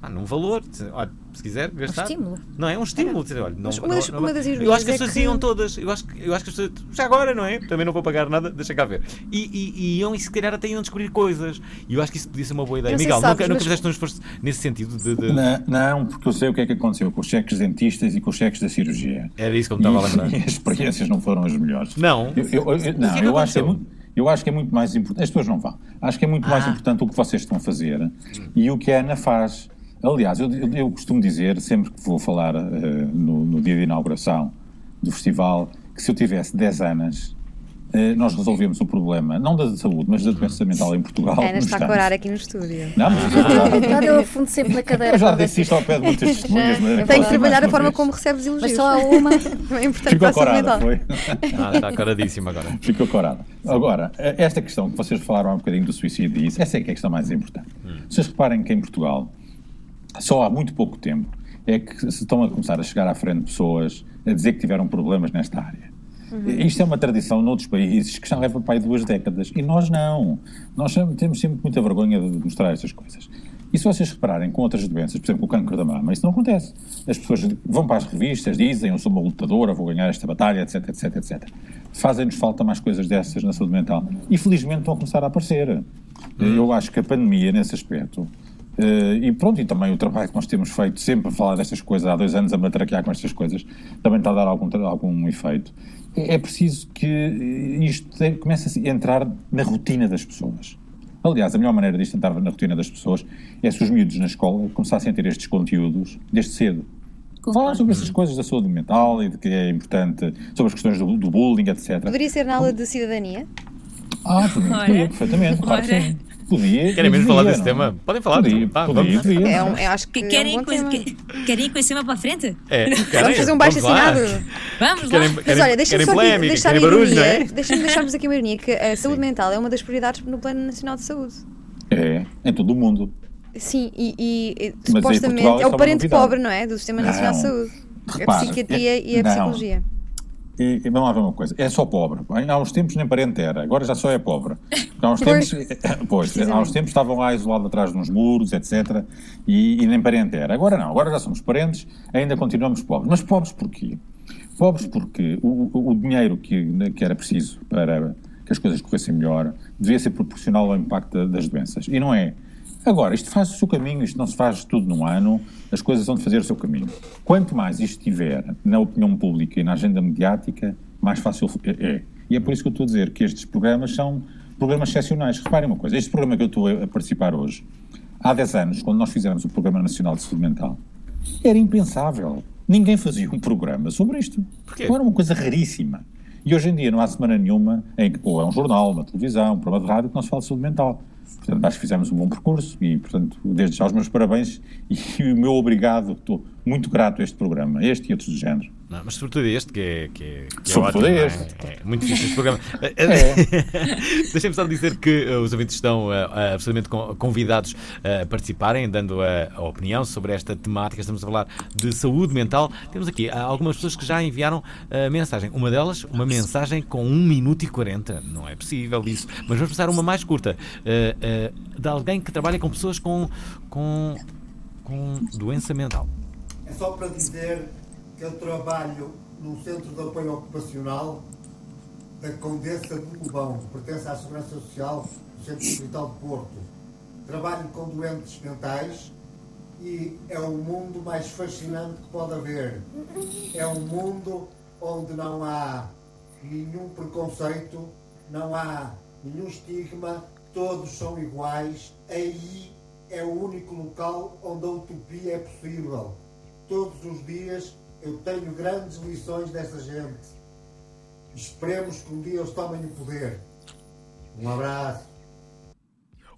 Ah, num valor. Olha, se quiser gastar. estímulo. Não, é um estímulo. Dizer, olha, não, Mas uma não- das- não- uma das eu acho que as é pessoas que- iam todas. Eu acho, que, eu acho que as pessoas. Já agora, não é? Também não vou pagar nada, deixa cá ver. E, e, e iam, e se calhar até iam descobrir coisas. E eu acho que isso podia ser uma boa ideia. Não Miguel, sabes, nunca, nunca mas- fizeste um esforço nesse sentido de. de- Não, não, porque eu sei o que é que aconteceu com os cheques dentistas e com os cheques da cirurgia. Era isso que eu me estava a lembrar. E [laughs] as experiências não foram as melhores. Não. Eu, eu- eu- não, que é que eu acho que é muito, eu acho que é muito mais importante. As pessoas não vão. Acho que é muito mais Ah. importante o que vocês estão a fazer e o que a Ana faz. Aliás, eu, eu- eu costumo dizer, sempre que vou falar eh, no, no dia de inauguração do festival, que se eu tivesse 10 anos, eh, nós resolvemos o problema, não da saúde, mas da doença mental em Portugal. Ana está a corar aqui no estúdio. Não, mas é. Verdade, eu [laughs] afundo sempre na cadeira. Eu já disse isto ao pé de muitas testemunhas. mas Tem posso que trabalhar a forma como recebes elogios. Mas só há uma. [laughs] É importante Ficou corada, foi? Ah, está coradíssimo agora. Ficou corada. Agora, eh, esta questão que vocês falaram há um bocadinho do suicídio e isso, essa é que é a questão mais importante. Vocês reparem que em Portugal, só há muito pouco tempo, é que se estão a começar a chegar à frente pessoas a dizer que tiveram problemas nesta área. Isto é uma tradição noutros países que já leva para aí duas décadas. E nós não. Nós temos sempre muita vergonha de mostrar estas coisas. E se vocês repararem com outras doenças, por exemplo, o cancro da mama, isso não acontece. As pessoas vão para as revistas, dizem eu sou uma lutadora, vou ganhar esta batalha, etc, etc, etc. Fazem-nos falta mais coisas dessas na saúde mental. E felizmente estão a começar a aparecer. Eu acho que a pandemia, nesse aspecto, eh, e pronto, e também o trabalho que nós temos feito sempre a falar destas coisas, há dois anos a matraquear com estas coisas, também está a dar algum, algum efeito. É é preciso que isto comece a entrar na rotina das pessoas. Aliás, a melhor maneira disto entrar na rotina das pessoas é se os miúdos na escola começassem a ter estes conteúdos desde cedo. Falar sobre essas coisas da saúde mental e de que é importante, sobre as questões do, do bullying, etc. Poderia ser na aula de cidadania? Ah, Ora. podia, perfeitamente, claro que sim. Podia. Querem mesmo falar desse não? tema? Podem falar. Podia, Pá, podia, vamos. devia. É um, eu acho que Que é um querem, coisa, tema. que- querem ir com esse tema para a frente? É, Vamos querem? fazer um baixo Vamos lá. assinado. Vamos lá. Querem, Mas querem, olha, deixa-me deixar a querem barulho, não ironia. é? [laughs] Deixa-me deixar-vos aqui uma ironia que a saúde mental é uma das prioridades no Plano Nacional de Saúde. É, em todo o mundo. Sim, e, e- e supostamente é o é parente novidade. pobre, não é? Do Sistema Nacional de Não. Saúde. A Repara, psiquiatria e a não. psicologia. E, e vamos lá ver uma coisa, é só pobre. Há uns tempos nem parente era, agora já só é pobre. Porque há uns [laughs] tempos, pois, há uns tempos estavam lá isolados atrás de uns muros, etc. E, e nem parente era. Agora não, agora já somos parentes, ainda continuamos pobres. Mas pobres porquê? Pobres porque o, o- dinheiro que, que era preciso para que as coisas corressem melhor devia ser proporcional ao impacto da- das doenças. E não é. Agora, isto faz o seu caminho, isto não se faz tudo num ano, as coisas vão de fazer o seu caminho. Quanto mais isto estiver na opinião pública e na agenda mediática, mais fácil é. é. E é por isso que eu estou a dizer que estes programas são programas excepcionais. Reparem uma coisa, este programa que eu estou a a participar hoje, há 10 anos, quando nós fizemos o Programa Nacional de Saúde Mental, era impensável. Ninguém fazia um programa sobre isto. Porquê? Era uma coisa raríssima. E hoje em dia não há semana nenhuma em que, ou é um jornal, uma televisão, um programa de rádio que não se fala de saúde mental. Portanto, acho que fizemos um bom percurso e, portanto, desde já os meus parabéns e [laughs] o meu obrigado. Estou muito grato a este programa, este e outros do género. Não, mas sobretudo este que é, que é, que é ótimo, é? este. É muito difícil este programa. [laughs] [laughs] Deixem-me só dizer que uh, os ouvintes estão uh, absolutamente con- convidados a participarem, dando a, a opinião sobre esta temática. Estamos a falar de saúde mental. Temos aqui uh, algumas pessoas que já enviaram uh, mensagem. Uma delas, uma mensagem com 1 minuto e 40. Não é possível isso. Mas vamos passar uma mais curta. uh, uh, de alguém que trabalha com pessoas com, com, com doença mental. É só para dizer eu trabalho num centro de apoio ocupacional da Condessa de Lobão, pertence à Segurança Social do Centro Hospital de Porto. Trabalho com doentes mentais e é o mundo mais fascinante que pode haver. É um mundo onde não há nenhum preconceito, não há nenhum estigma, todos são iguais. Aí é o único local onde a utopia é possível. Todos os dias eu tenho grandes lições dessa gente. Esperemos que um dia eles tomem o poder. Um abraço.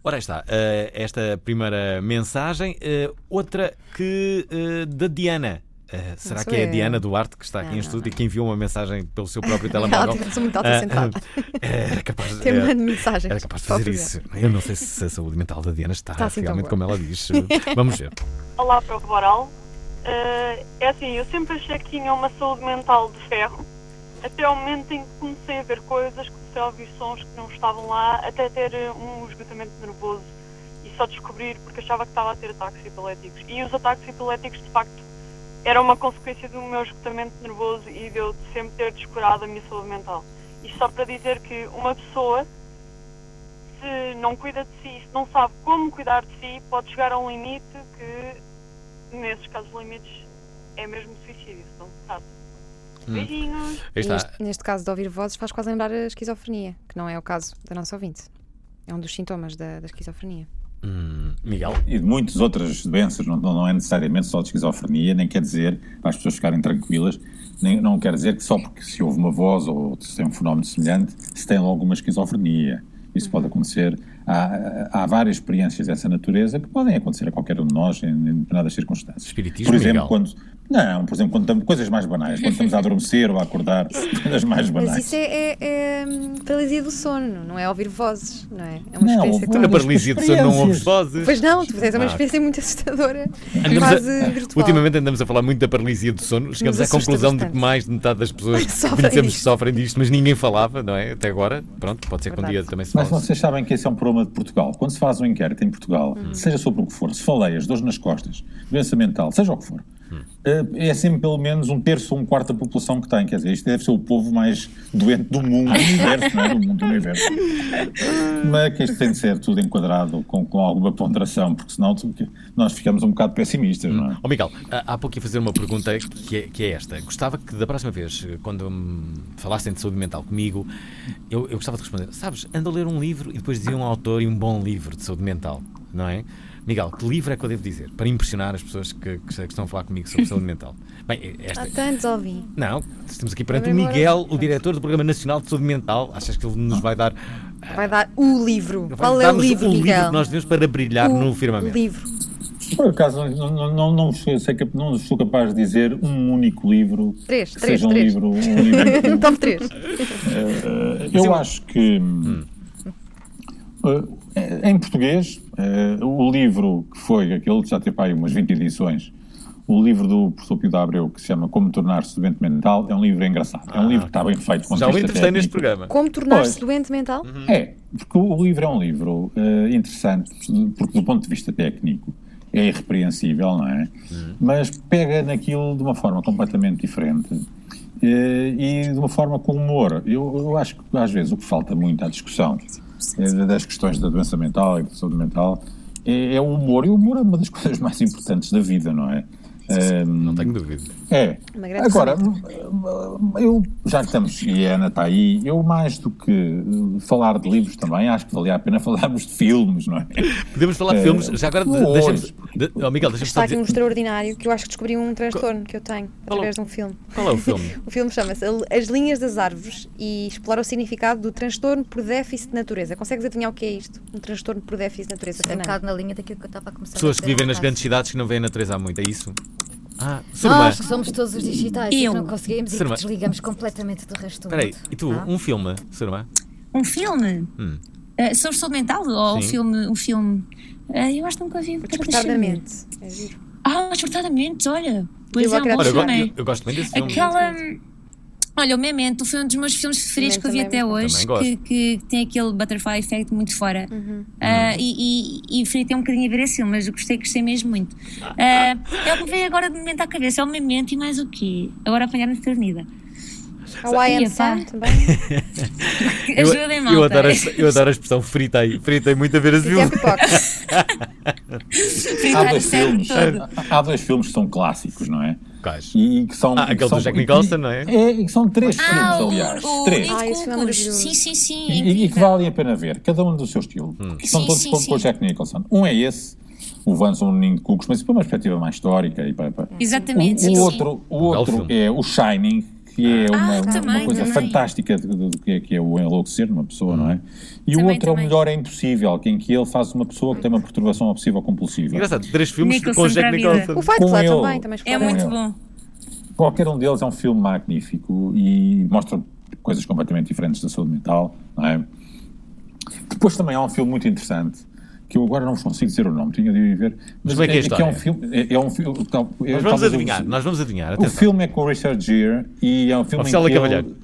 Ora aí está, eh, esta primeira mensagem. Eh, outra que eh, da Diana. Eh, será que é a. Diana Duarte que está aqui Não, em não, estúdio e que enviou uma mensagem pelo seu próprio telemóvel? [laughs] Ela sou muito autocentrada. ah, [laughs] Era capaz, Tem era- uma mensagem. era capaz de fazer isso. Eu não sei se a saúde mental da Diana está, Está assim realmente como ela diz. [laughs] Vamos ver. Olá, Prof. Eh, é assim, eu sempre achei que tinha uma saúde mental de ferro, até ao momento em que comecei a ver coisas, comecei a ouvir sons que não estavam lá, até ter eh, um esgotamento nervoso e só descobrir porque achava que estava a ter ataques epiléticos. E os ataques epiléticos, de facto, eram uma consequência do meu esgotamento nervoso e de eu sempre ter descurado a minha saúde mental. Isto só para dizer que uma pessoa, se não cuida de si, se não sabe como cuidar de si, pode chegar a um limite que, nesses casos limites, é mesmo suicídio, se não se sabe. Hum. Beijinhos! Neste, neste caso de ouvir vozes faz quase lembrar a esquizofrenia, que não é o caso da nossa ouvinte. É um dos sintomas da, da esquizofrenia. Hum, Miguel? E de muitas outras doenças, não, não é necessariamente só de esquizofrenia, nem quer dizer, para as pessoas ficarem tranquilas, nem, não quer dizer que só porque se ouve uma voz ou se tem um fenómeno semelhante, se tem logo uma esquizofrenia. Isso pode acontecer. Há, há várias experiências dessa natureza que podem acontecer a qualquer um de nós em determinadas circunstâncias. Espiritismo, por exemplo, Miguel? quando. Não, por exemplo, quando estamos, coisas mais banais, quando estamos a adormecer ou a acordar, [laughs] coisas mais banais. Mas isso é, é, é, hum, paralisia do sono, não é ouvir vozes, não é? É uma Não, experiência houve- Na paralisia de sono não ouves vozes. Pois não, tu tens uma experiência muito assustadora, Andamos quase a- virtual. ultimamente andamos a falar muito da paralisia do sono. Chegamos Nos à conclusão de bastante. que mais de metade das pessoas Sofrem conhecemos disto. sofrem disto, mas ninguém falava, não é? Até agora. Pronto, pode ser que um dia também se Mas fale. vocês sabem que esse é um problema de Portugal. Quando se faz um inquérito em Portugal, Uhum. seja sobre o que for, se faleias, dores nas costas, doença mental, seja o que for, é sempre pelo menos um terço ou um quarto da população que tem. Quer dizer, isto deve ser o povo mais doente do mundo, do universo, não é? Do mundo, do universo. Mas que isto tem de ser tudo enquadrado com, com alguma ponderação, porque senão nós ficamos um bocado pessimistas, não é? Ó Miguel, há pouco ia fazer uma pergunta que é, que é esta. Gostava que da próxima vez, quando hum, falassem de saúde mental comigo, eu, eu gostava de responder: sabes, ando a ler um livro e depois dizia um autor e um bom livro de saúde mental, não é? Miguel, que livro é que eu devo dizer para impressionar as pessoas que, que estão a falar comigo sobre saúde mental? [laughs] Bem, esta. Há tantos, Alvin. Não, estamos aqui perante o. Miguel, o diretor do Programa Nacional de Saúde Mental. Achas que ele nos vai dar. Vai dar o livro. vai Qual é o livro, o Miguel? livro que nós devemos para brilhar o no firmamento? livro. Por acaso, não, não, não, não, sou, sei não sou capaz de dizer um único livro Três, que três, seja um três. livro. Um livro [laughs] Top 3. Eh, eu acho que eh, em português eh, o livro que foi aquele que já teve aí umas 20 edições o livro do professor Pio da Abreu que se chama Como Tornar-se Doente Mental é um livro engraçado é um livro que está bem feito Já o entrevistei neste programa. Como tornar-se doente mental? É, porque o livro é um livro eh, interessante, porque do ponto de vista técnico é irrepreensível, não é? Mas pega naquilo de uma forma completamente diferente eh, e de uma forma com humor. Eu, eu acho que às vezes o que falta muito à discussão eh, das questões da doença mental e da saúde mental é, é o humor. E o humor é uma das [laughs] coisas mais importantes da vida, não é? Não tenho dúvida. É. Uma grande Agora, eu, já que estamos, e a Ana está aí, eu mais do que eh, falar de livros também, acho que valia a pena [laughs] falarmos de filmes, não é? Podemos falar de Eh, filmes. Já agora, deixa-me. de- oh, Miguel, deixa-me Está aqui um extraordinário que eu acho que descobri um transtorno que eu tenho através de um filme. Qual é o filme? [laughs] O filme chama-se As Linhas das Árvores e explora o significado do transtorno por déficit de natureza. Consegues adivinhar o que é isto? Um transtorno por déficit de natureza. Estou um bocado na linha daquilo que eu estava a começar Pessoas a que vivem nas grandes cidades que não veem a natureza há muito, é isso? Ah, Surma. Nós que somos todos os digitais e Eu. que não conseguimos e Surma. que desligamos completamente do resto do Espera aí, mundo. e tu, Ah? um filme, Surma? Um filme? Hum. Eh, sobre saúde mental ou um filme? Um filme? Eh, eu acho que nunca vi. Pera, Despertar deixa-me da ver. mente. É giro. Ah, despertadamente, olha. Pois Eu é, um bom filme. eu- eu gosto bem desse filme. Aquela. Olha, o Memento foi um dos meus filmes preferidos que eu vi Memento até hoje, que, que tem aquele butterfly effect muito fora. Uhum. Ah, e, e, e fritei um bocadinho a ver esse filme, mas eu gostei, gostei mesmo muito. Ah, é o que me veio agora de momento à cabeça, é o Memento e mais o quê? Agora desprevida. Hawaii Epá. and Sun também. [laughs] Eu, Ajudem, eu, adoro a, eu adoro a expressão fritei. Fritei muito a ver E é filme. pipoca. [laughs] Há o dois, filmes, todo. há dois filmes que são clássicos, não é? Quais? E que são, Ah, que aquele do Jack Nicholson, não é? É, e que são três Ah, filmes, o, aliás. o três. Ah, esse filme é. Sim, sim, sim. E, e- e que valem a pena ver, cada um do seu estilo. Que são Sim, todos sim, com, sim. com o Jack Nicholson. Um é esse, o Vance um ninho de cucos, mas para uma perspectiva mais histórica. E para, para. Exatamente, O, o outro, o outro é o Shining, que é uma, Ah, uma- também, uma coisa também. fantástica do que é, que é o enlouquecer de uma pessoa, não é? E o Também, outro é o melhor é impossível, que em que ele faz uma pessoa que tem uma perturbação obsessiva compulsiva. Engraçado, três filmes Nicholson com o Jack. Nicholson. O Fight Club também. também É muito ele. bom. Qualquer um deles é um filme magnífico e mostra coisas completamente diferentes da saúde mental, não é? Depois também há um filme muito interessante que eu agora não consigo dizer o nome, tinha de ir ver. Mas como é que é a é, um filme. É, é um filme. tal- é, Nós vamos adivinhar, o- nós vamos adivinhar. O Atenção. filme é com o Richard Gere e é um filme que ele- Cavalheiro.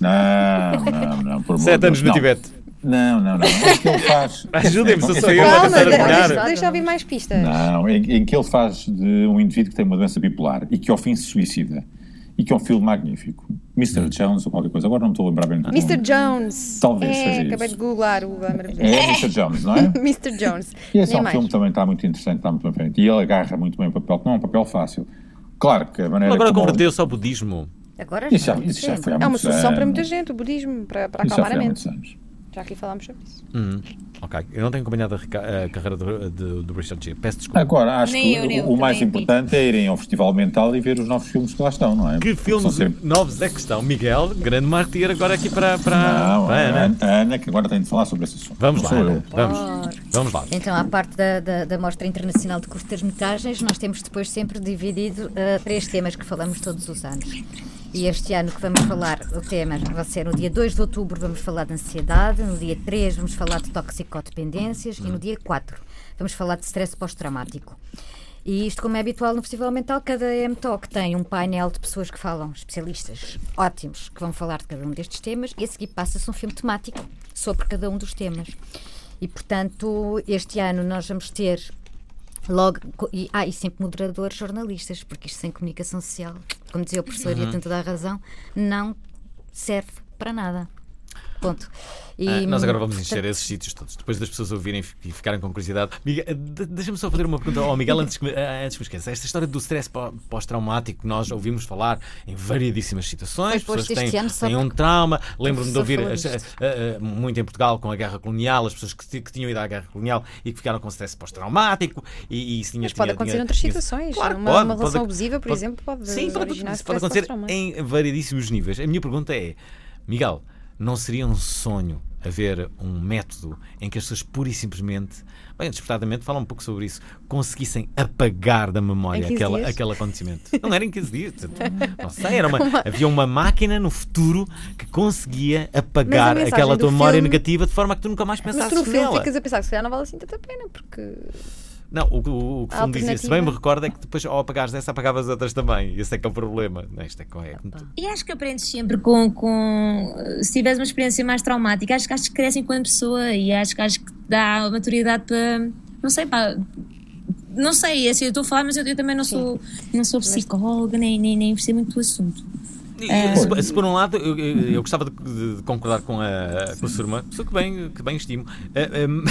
Não, não, não. Por amor Sete anos no não. Tibete. Não, não, não. É que ele faz. [laughs] Ajudem-me, se sou é eu a tentar deixa, adivinhar. deixa eu ouvir mais pistas. Não, em, em que ele faz de um indivíduo que tem uma doença bipolar e que ao fim se suicida. E que é um filme magnífico. Mr. Jones ou qualquer coisa. Agora não me estou a lembrar bem Mr. Jones. Talvez é, seja Acabei isso. de googlar o maravilhoso. É Mr. Jones, não é? [laughs] Mr. Jones. E esse é um mais. filme que também está muito interessante, está muito bem feito. E ele agarra muito bem o papel, que não é um papel fácil. Claro que a maneira Agora converteu-se ao budismo. Agora Isso já, já. isso já foi há É uma solução para anos. muita gente, o budismo, para, para Isso já acalmar foi a há mente. muitos anos. Já aqui falámos sobre isso. Hum, ok. Eu não tenho acompanhado a, a carreira do, do, do Richard Gere. Peço desculpa. Agora, acho Nem que eu, o, eu o mais importante é irem ao Festival Mental e ver os novos filmes que lá estão, não é? Que São filmes sempre- novos é que estão? Miguel, grande martir agora aqui para, para, Não, para a Ana. Ana, a Ana, que agora tem de falar sobre esse assunto. Vamos lá, Ana. Vamos. Vamos lá. Então, à parte da, da, da Mostra Internacional de Curtas-Metragens, nós temos depois sempre dividido eh, três temas que falamos todos os anos. E este ano que vamos falar, o tema vai ser no dia 2 de outubro vamos falar de ansiedade, no dia 3 vamos falar de toxicodependências e no dia 4 vamos falar de stress pós-traumático. E isto, como é habitual no Festival Mental, cada M-Talk tem um painel de pessoas que falam, especialistas ótimos, que vão falar de cada um destes temas e a seguir passa-se um filme temático sobre cada um dos temas. E, portanto, este ano nós vamos ter logo. E, ah, e sempre moderadores jornalistas, porque isto sem comunicação social, como dizia o professor, e Uhum. ele tem toda a razão, não serve para nada. Ponto. E, Ah, nós agora vamos portanto, encher esses sítios todos, depois das pessoas ouvirem e ficarem com curiosidade. Eh, de- Deixa-me só fazer uma pergunta ao Miguel antes que, me, ah, antes que me esqueça. Esta história do stress pó- pós-traumático que nós ouvimos falar em variedíssimas situações, Foi pessoas têm, têm um trauma. Lembro-me de ouvir ah, muito em Portugal com a guerra colonial, as pessoas que, que tinham ido à guerra colonial e que ficaram com stress pós-traumático. E, e isso tinha, Mas pode tinha- acontecer tinha- noutras situações. Claro, uma, pode, uma pode- relação abusiva, por pode- exemplo, pode Sim, pode, pode acontecer em variedíssimos níveis. A minha pergunta é, Miguel, não seria um sonho haver um método em que as pessoas pura e simplesmente, bem, despertadamente, fala um pouco sobre isso, conseguissem apagar da memória Em 15 aquela, dias? aquele acontecimento? Não era em 15 dias. [laughs] Não sei, era uma, havia uma máquina no futuro que conseguia apagar aquela tua memória filme- negativa de forma que tu nunca mais Mas pensasses tu no filme nela. ficas a pensar que se calhar não vale assim tanta pena, porque. Não, o, que- o, o que o A filme dizia, se bem me recordo, é que depois ao apagares essa, apagavas outras também. Esse é que é o problema. Não, isto é, com- é E acho que aprendes sempre com, com. Se tiveres uma experiência mais traumática, acho que, acho que cresce enquanto pessoa e acho que, acho que dá a maturidade para. Não sei, pá. Não sei, assim, eu estou a falar, mas eu, eu também não sou, não sou psicóloga, nem, nem, nem percebo muito do assunto. É. se, por um lado, eu, eu- gostava de, de- de concordar com a, com a sua irmã, pessoa que bem, que bem estimo. Eh, em, [laughs]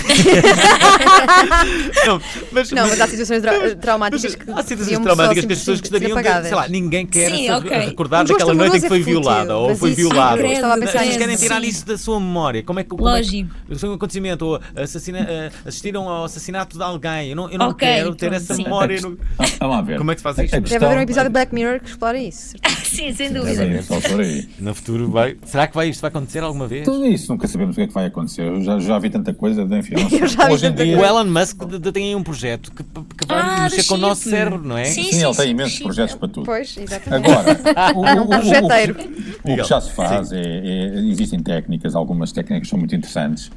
não, mas, Não, mas há situações tra- traumáticas que. há situações traumáticas só que as pessoas gostariam de. Sei lá, ninguém quer Sim, se ok. recordar Um daquela noite em que foi fútil, violada ou foi violado. Estava a pensar Vocês querem tirar Sim. isso da sua memória. Como é que. Como é que- Lógico. foi um acontecimento ou assassina, eh, assistiram ao assassinato de alguém. Eu não, eu não Ok, quero ter essa memória. no- Vamos lá ver. Como é que se faz isto? Deve haver um episódio de Black Mirror que explora isso. [laughs] Sim, sem dúvida. Haver, só por aí. No futuro vai. Será que vai, isto vai acontecer alguma vez? Tudo isso, nunca sabemos o que é que vai acontecer. Eu já, já vi tanta coisa, enfim. [laughs] Eu já vi Hoje em tanta dia, O Elon Musk de- de- tem aí um projeto que, que vai Ah, mexer com o nosso cérebro, não é? Sim. sim, ele tem sim, imensos sim. projetos para tudo. Pois, exatamente. Agora, [laughs] o, o- o- o- o que já se faz é, é- existem técnicas, algumas técnicas são muito interessantes,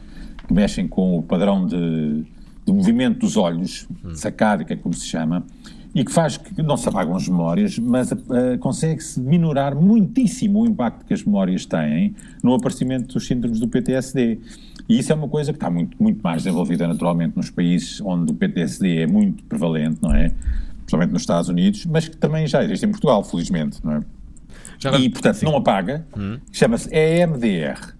que mexem com o padrão de, de movimento dos olhos, sacádica, como se chama, e que faz que não se apagam as memórias, mas ah, consegue-se minorar muitíssimo o impacto que as memórias têm no aparecimento dos síndromes do PTSD. E isso é uma coisa que está muito, muito mais desenvolvida naturalmente nos países onde o PTSD é muito prevalente, não é? Principalmente nos Estados Unidos, mas que também já existe em Portugal, felizmente, não é? Já E, portanto, não apaga, chama-se EMDR.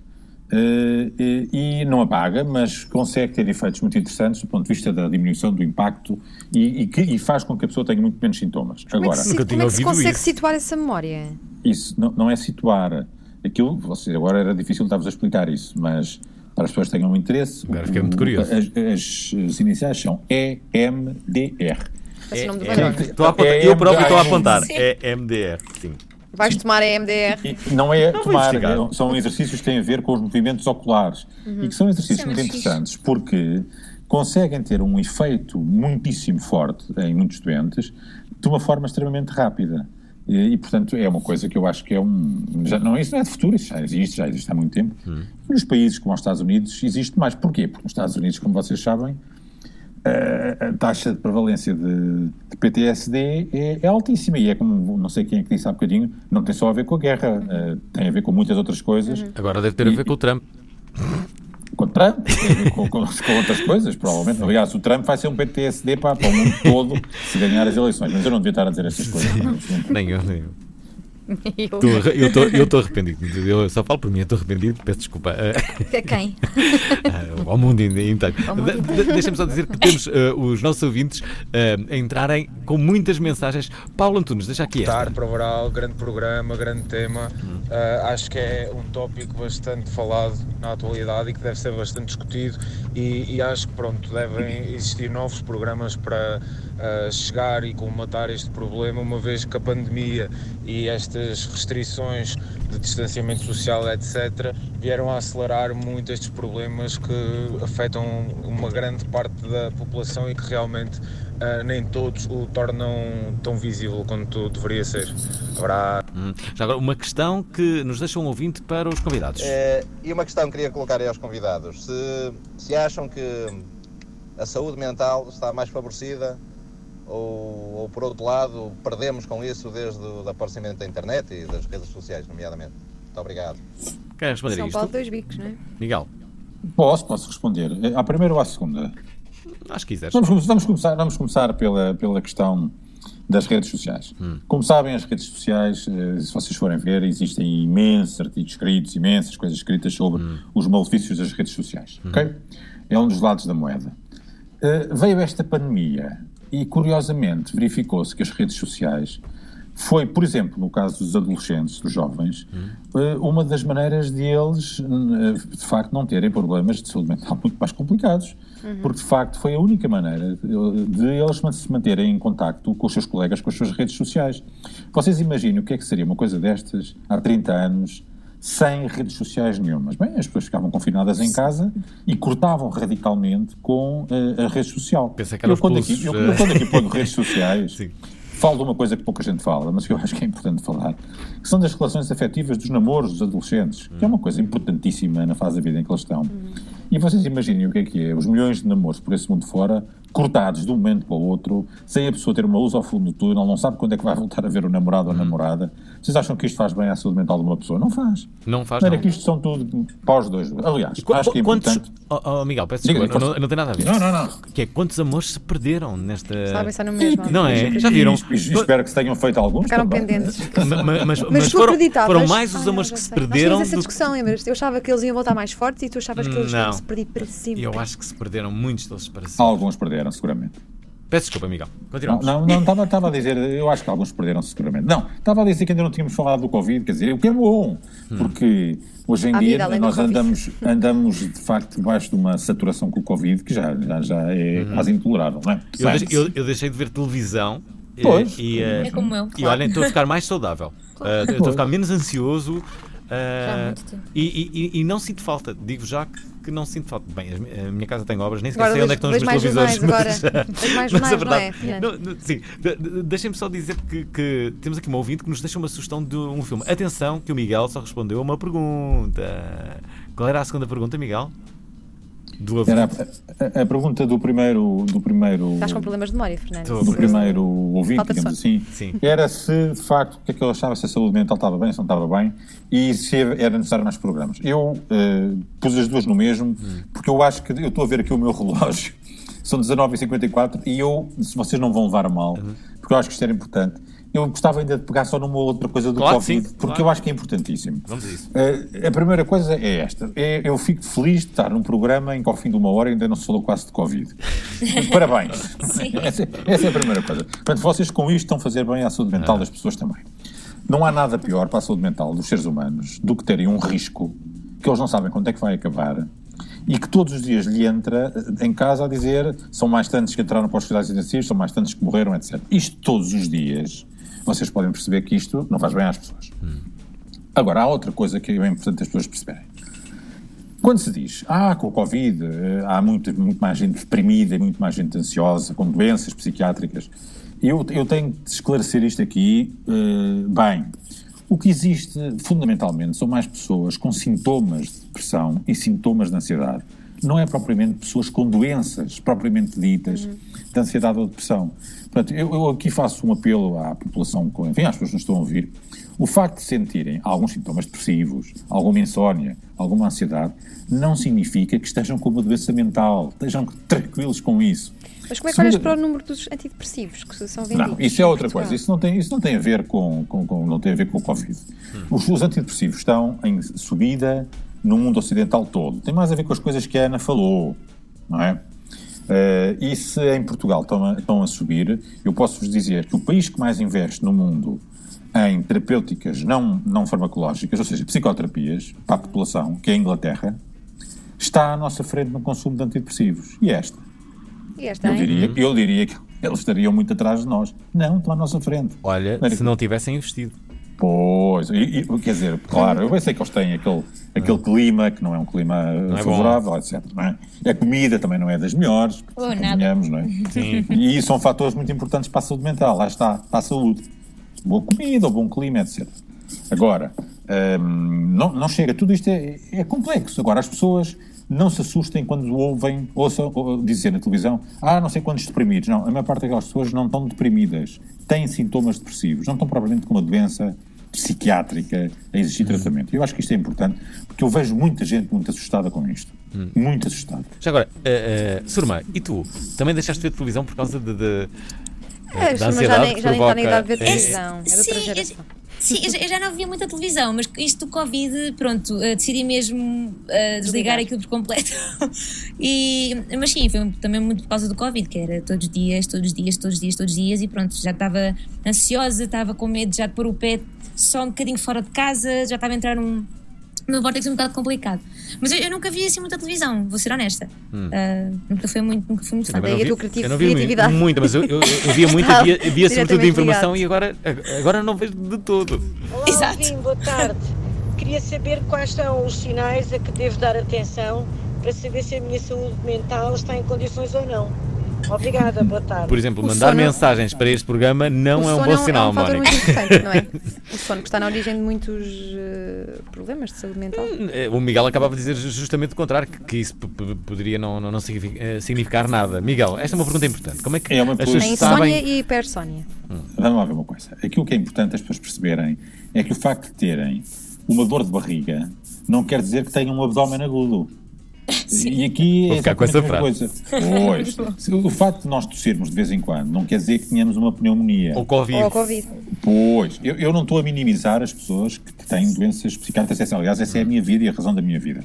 Eh, eh, e não apaga, mas consegue ter efeitos muito interessantes do ponto de vista da diminuição do impacto e, e que- e faz com que a pessoa tenha muito menos sintomas. Como é Agora, que se, como é que se consegue isso. situar essa memória? isso não, não é situar aquilo, você, agora era difícil estar-vos a explicar isso, mas para as pessoas que tenham interesse, Agora fiquei muito curioso. As, as- as iniciais são EMDR. Esse é o nome do É- programa. estou a apontar- É eu próprio estou a apontar. Sim. É MDR, sim. Vais tomar a EMDR. E não é vou tomar, são exercícios que têm a ver com os movimentos oculares e que são exercícios é muito fixe. interessantes porque conseguem ter um efeito muitíssimo forte em muitos doentes de uma forma extremamente rápida. E, e, portanto, é uma coisa que eu acho que é um. Já, não, isso não é de futuro, isso já existe, já existe há muito tempo. E nos países como os Estados Unidos existe mais. Porquê? Porque nos Estados Unidos, como vocês sabem, a, taxa de prevalência de, de PTSD é, é altíssima e é como, não sei quem é que disse há bocadinho, não tem só a ver com a guerra, eh, tem a ver com muitas outras coisas. Agora deve ter a ver com o Trump. Com Trump, com, com, com outras coisas, provavelmente. Aliás, o Trump vai ser um PTSD para, para o mundo todo se ganhar as eleições. Mas eu não devia estar a dizer estas coisas. Nem eu, nem eu. Eu- Tô arre- Eu estou eu tô arrependido. Eu só falo por mim, eu estou arrependido, peço desculpa. [laughs] A Quem? [laughs] ah, ao mundo inteiro. De- de- Deixem-me só dizer que temos ah, os nossos ouvintes ah, a entrarem com muitas mensagens. Paulo Antunes, deixa aqui esta. Tarde para o Varal, grande programa, grande tema. Uh, acho que é um tópico bastante falado na atualidade e que deve ser bastante discutido e, e acho que pronto, devem existir novos programas para uh, chegar e colmatar este problema, uma vez que a pandemia e estas restrições de distanciamento social, etc., vieram a acelerar muito estes problemas que afetam uma grande parte da população e que realmente uh, nem todos o tornam tão visível quanto deveria ser. Hum. Já agora, uma questão que nos deixa um ouvinte para os convidados. Eh, e uma questão que queria colocar aí aos convidados: se, se acham que a saúde mental está mais favorecida ou, ou, por outro lado, perdemos com isso desde o aparecimento da internet e das redes sociais, nomeadamente? Muito obrigado. Quer responder São isto? Paulo, dois bicos, não é? Miguel, Posso, posso responder. Eh, À primeira ou à segunda? acho que quiseres. Vamos, vamos começar, vamos começar pela, pela questão das redes sociais. Como sabem, as redes sociais, eh, se vocês forem ver, existem imensos artigos escritos, imensas coisas escritas sobre os malefícios das redes sociais. ok? É um dos lados da moeda. Eh, veio esta pandemia e, curiosamente, verificou-se que as redes sociais foi, por exemplo, no caso dos adolescentes, dos jovens, eh, uma das maneiras de eles, eh, de facto, não terem problemas de saúde mental muito mais complicados. Porque, de facto, foi a única maneira de, eles se manterem em contacto com os seus colegas, com as suas redes sociais. Vocês imaginem o que é que seria uma coisa destas há 30 anos, sem redes sociais nenhumas. Bem, as pessoas ficavam confinadas em casa e cortavam radicalmente com eh, a rede social. Pensei que eu, quando aqui, eu, eu eh. quando aqui ponho [laughs] redes sociais, Sim. falo de uma coisa que pouca gente fala, mas que eu acho que é importante falar, que são das relações afetivas dos namoros dos adolescentes, que é uma coisa importantíssima na fase da vida em que eles estão. E vocês imaginem o que é que é, os milhões de namoros por esse mundo fora, cortados de um momento para o outro, sem a pessoa ter uma luz ao fundo do túnel, não sabe quando é que vai voltar a ver o namorado ou a namorada. Vocês acham que isto faz bem à saúde mental de uma pessoa? Não faz. Não faz, não. era que isto são tudo para os dois. Aliás, qu- acho que é quantos- importante... Oh, oh, Miguel, peço Diga, desculpa, não, não tem nada a ver. Não, não, não. Que é quantos amores se perderam nesta. Estava a pensar no mesmo. Não é? Já viram? E, e espero que se tenham feito alguns Ficaram também. pendentes. [laughs] Ma- ma- Mas, Mas, mas tu foram, foram mais os Ai, amores não, que se. Nós perderam. tínhamos essa do- discussão, lembras? Eu achava que eles iam voltar mais fortes e tu achavas que eles Não. Se perdido para sempre. Eu acho que se perderam muitos deles para sempre. Alguns perderam, seguramente. Peço desculpa, Miguel. Não, Continuamos. não, não estava, estava a dizer, eu acho que alguns perderam-se seguramente. Não, estava a dizer que ainda não tínhamos falado do Covid, quer dizer, o que é bom, porque hoje em dia do nós andamos, andamos de facto debaixo de uma saturação com o Covid que já, já, já é quase intolerável, não é? Eu, Sabe? deixei, eu- eu deixei de ver televisão. Pois. E, eh, É como eu, E claro. olhem, estou a ficar mais saudável. [laughs] Eh, Estou a ficar menos ansioso. Já há muito tempo. e, e- e- e não sinto falta. Digo já que, que não sinto falta. Bem, a minha casa tem obras, nem sequer Agora sei onde é que estão os meus mais televisores. jornais agora. Mais mas a jornais, não é, verdade. Fernando? não, não, sim, De- de- deixem-me só dizer que, que temos aqui uma ouvinte que nos deixa uma sugestão de um filme. Atenção, que o Miguel só respondeu a uma pergunta. Qual era a segunda pergunta, Miguel? Do Era ouvinte. a, a- a pergunta do primeiro, do primeiro, Estás com problemas de memória, Fernando. Do primeiro ouvinte, digamos assim, Sim. era se de facto o que é que ele achava se a saúde mental estava bem, se não estava bem e se era necessário mais programas. Eu eh, pus as duas no mesmo porque eu acho que eu estou a ver aqui o meu [laughs] relógio, são 19h54 e eu, se vocês não vão levar a mal, porque eu acho que isto era importante, eu gostava ainda de pegar só numa outra coisa do Claro Covid, sim, porque claro. eu acho que é importantíssimo. Vamos a isso. Eh, a primeira coisa é esta. É, eu fico feliz de estar num programa em que ao fim de uma hora ainda não se falou quase de Covid. [laughs] Parabéns. Essa, essa é a primeira coisa. Portanto, vocês com isto estão a fazer bem à saúde mental das pessoas também. Não há nada pior para a saúde mental dos seres humanos do que terem um risco que eles não sabem quando é que vai acabar e que todos os dias lhe entra eh, em casa a dizer são mais tantos que entraram para os hospitais intensivos, são mais tantos que morreram, etc. Isto todos os dias, vocês podem perceber que isto não faz bem às pessoas. Agora, há outra coisa que é importante as pessoas perceberem. Quando se diz, ah, com o Covid eh, há muito, muito mais gente deprimida, muito mais gente ansiosa, com doenças psiquiátricas, eu, eu tenho de esclarecer isto aqui eh, bem. O que existe, fundamentalmente, são mais pessoas com sintomas de depressão e sintomas de ansiedade. Não é propriamente pessoas com doenças propriamente ditas de ansiedade ou depressão. Portanto, eu, eu aqui faço um apelo à população, com- enfim, às pessoas que nos estão a ouvir. O facto de sentirem alguns sintomas depressivos, alguma insónia, alguma ansiedade, não significa que estejam com uma doença mental. Estejam tranquilos com isso. Mas como é que olhas para o número dos antidepressivos que são vendidos? Não, isso é outra coisa. Isso não tem, isso não tem a ver com, com- com- não tem a ver com o Covid. Os, os antidepressivos estão em subida no mundo ocidental todo. Tem mais a ver com as coisas que a Ana falou, não é? Eh, e se em Portugal estão a, estão a subir, eu posso-vos dizer que o país que mais investe no mundo em terapêuticas não, não farmacológicas, ou seja, psicoterapias, para a população, que é a Inglaterra, está à nossa frente no consumo de antidepressivos. E esta? E esta, Eu hein? diria, eu diria que eles estariam muito atrás de nós. Não, estão à nossa frente. Olha, se não tivessem investido. Pois, e- e- quer dizer, claro, eu sei que eles têm aquele, aquele clima que não é um clima é favorável, etc. Não é? A comida também não é das melhores, Oh, convenhamos, não é? Sim. E isso são fatores muito importantes para a saúde mental, lá está, para a saúde. Boa comida, bom clima, etc. Agora, hum, não, não chega, tudo isto é, é complexo. Agora, as pessoas não se assustem quando ouvem, ouçam ou dizer na televisão, ah, não sei quantos deprimidos. Não, a maior parte daquelas pessoas não estão deprimidas, têm sintomas depressivos, não estão propriamente com uma doença psiquiátrica a exigir tratamento. Eu acho que isto é importante, porque eu vejo muita gente muito assustada com isto. Muito assustada. Já agora, uh, uh, Surma, e tu? Também deixaste de ver televisão por causa de. de É, da mas já ansiedade nem, que já nem está na idade de ver provoca- televisão. É outra Sim, geração. Sim, eu já, não via muita televisão, mas isto do Covid, pronto, eh, decidi mesmo eh, desligar aquilo por completo. [laughs] e, mas sim, foi também muito por causa do Covid, que era todos os dias, todos os dias, todos os dias, todos os dias, e pronto, já estava ansiosa, estava com medo já de pôr o pé só um bocadinho fora de casa, já estava a entrar num, num vórtice um bocado complicado. Mas eu, eu nunca vi assim muita televisão, vou ser honesta. Hum. Ah, nunca fui muito, nunca fui muito fã. Não vi muito, criatividade. muito, mas eu, eu, eu via muito, via, via sobretudo de informação ligado. e agora, agora não vejo de todo. Olá, Alvin, boa tarde. Queria saber quais são os sinais a que devo dar atenção para saber se a minha saúde mental está em condições ou não. Obrigada, boa tarde. Por exemplo, O mandar sono- mensagens para este programa não é um sono bom é um, sinal, é um fator Mónica. muito importante, não é? [laughs] O sono que está na origem de muitos eh, problemas de saúde mental. Eh, O Miguel acabava de dizer justamente o contrário, que, que isso poderia não, não, não eh, significar nada. Miguel, esta é uma pergunta importante. Como é que É uma as pessoas insónia sabem... e hipersónia. Vamos lá ver uma coisa. Aquilo que é importante as pessoas perceberem é que o facto de terem uma dor de barriga não quer dizer que tenham um abdômen agudo. [laughs] E aqui Vou é ficar com essa mesma coisa. Pois. [laughs] O facto de nós tossirmos de vez em quando não quer dizer que tenhamos uma pneumonia. Ou Covid. Ou Covid. Pois, eu, eu não estou a minimizar as pessoas que, que têm doenças psiquiátricas. Essa, aliás, essa é a minha vida e a razão da minha vida.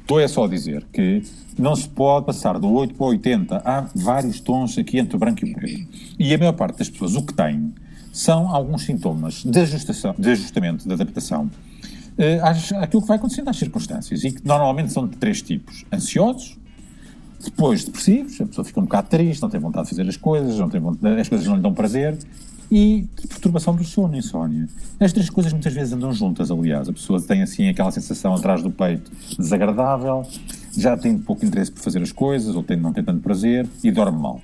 Estou é só a dizer que não se pode passar do 8 para o 80. Há vários tons aqui entre o branco e o preto. E a maior parte das pessoas o que têm são alguns sintomas de, ajustação, de ajustamento, de adaptação, eh, àquilo que vai acontecendo às circunstâncias. E que normalmente são de três tipos: ansiosos, depois depressivos, a pessoa fica um bocado triste, não tem vontade de fazer as coisas, não tem vontade, as coisas não lhe dão prazer, e perturbação do sono, insónia. As três coisas muitas vezes andam juntas, aliás. A pessoa tem assim aquela sensação atrás do peito desagradável, já tem pouco interesse por fazer as coisas, ou tem, não tem tanto prazer, e dorme mal.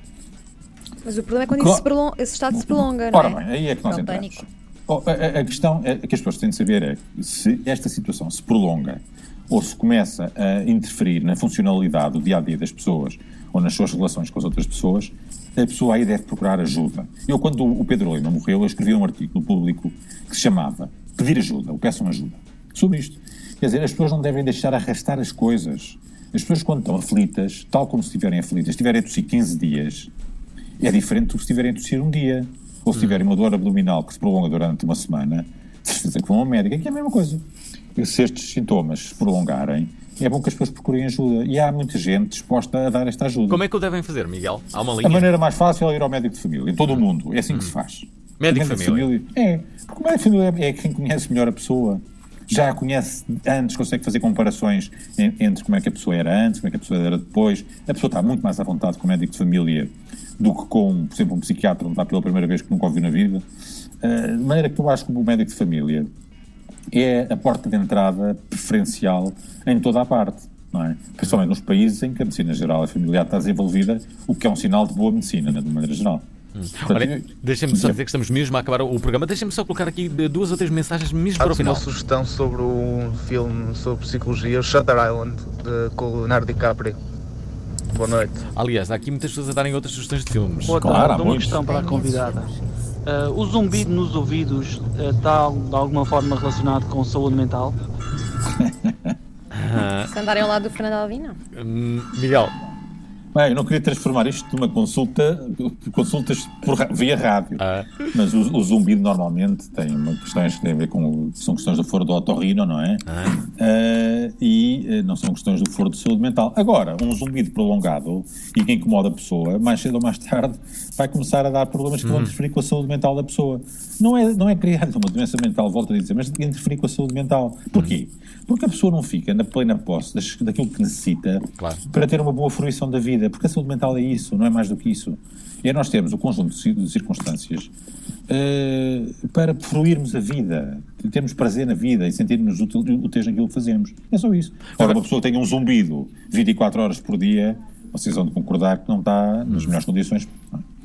Mas o problema é quando Co- isso se prolon- esse estado se prolonga, não Ora é? bem, aí é que nós É o entramos. pânico. Oh, a, a- questão é, que as pessoas têm de saber é se esta situação se prolonga ou se começa a interferir na funcionalidade do dia a dia das pessoas ou nas suas relações com as outras pessoas, a pessoa aí deve procurar ajuda. Eu, quando o Pedro Lima morreu, eu escrevi um artigo no público que se chamava Pedir ajuda, ou peçam ajuda, sobre isto. Quer dizer, as pessoas não devem deixar arrastar as coisas. As pessoas, quando estão aflitas, tal como se estiverem aflitas, estiverem a tossir 15 dias, é diferente do que se estiverem a tossir um dia. Ou se tiverem uma dor abdominal que se prolonga durante uma semana, certeza que vão ao médico, é que é a mesma coisa. E se estes sintomas se prolongarem, é bom que as pessoas procurem ajuda. E há muita gente disposta a dar esta ajuda. Como é que o devem fazer, Miguel? Há uma A linha? maneira mais fácil é ir ao médico de família, em todo o mundo. É assim que se faz. Médico O de família. É, porque o médico de família é quem conhece melhor a pessoa. Já a conhece antes, consegue fazer comparações en- entre como é que a pessoa era antes, como é que a pessoa era depois. A pessoa está muito mais à vontade com o médico de família do que com, por exemplo, um psiquiatra onde está pela primeira vez que nunca ouviu na vida. Ah, de maneira que eu acho que o médico de família é a porta de entrada preferencial em toda a parte, não é? Principalmente nos países em que a medicina geral e familiar está desenvolvida, o que é um sinal de boa medicina, né, de maneira geral. Olha, deixem-me só dizer que estamos mesmo a acabar o programa. Deixem-me só colocar aqui duas ou três mensagens mesmo para o final. uma sugestão sobre um filme sobre psicologia, o Shutter Island, de, com o Leonardo DiCaprio. Boa noite. Aliás, há aqui muitas pessoas a darem outras sugestões de filmes. Boa Claro, tarde, uma muitos. questão para a convidada. Uh, o zumbido nos ouvidos uh, está de alguma forma relacionado com saúde mental? [laughs] Se andarem ao lado do Fernando Alvim, não. Hum, Miguel. Bem, eu não queria transformar isto numa consulta, consultas por via rádio. Mas o, o zumbido normalmente tem uma questões que têm a ver com. São questões do foro do otorrino, não é? Ah, e eh, não são questões do foro de saúde mental. Agora, um zumbido prolongado e que incomoda a pessoa, mais cedo ou mais tarde, vai começar a dar problemas que vão interferir com a saúde mental da pessoa. Não é, não é criar uma doença mental, volto a dizer, mas interferir com a saúde mental. Porquê? Porque a pessoa não fica na plena posse daquilo que necessita para ter uma boa fruição da vida. Porque a saúde mental é isso, não é mais do que isso. E é nós termos o conjunto de ci- de circunstâncias eh, para fruirmos a vida, termos prazer na vida e sentirmos útil- úteis naquilo que fazemos. É só isso. Ora, uma pessoa tenha um zumbido 24 horas por dia, vocês vão de concordar que não está nas melhores condições.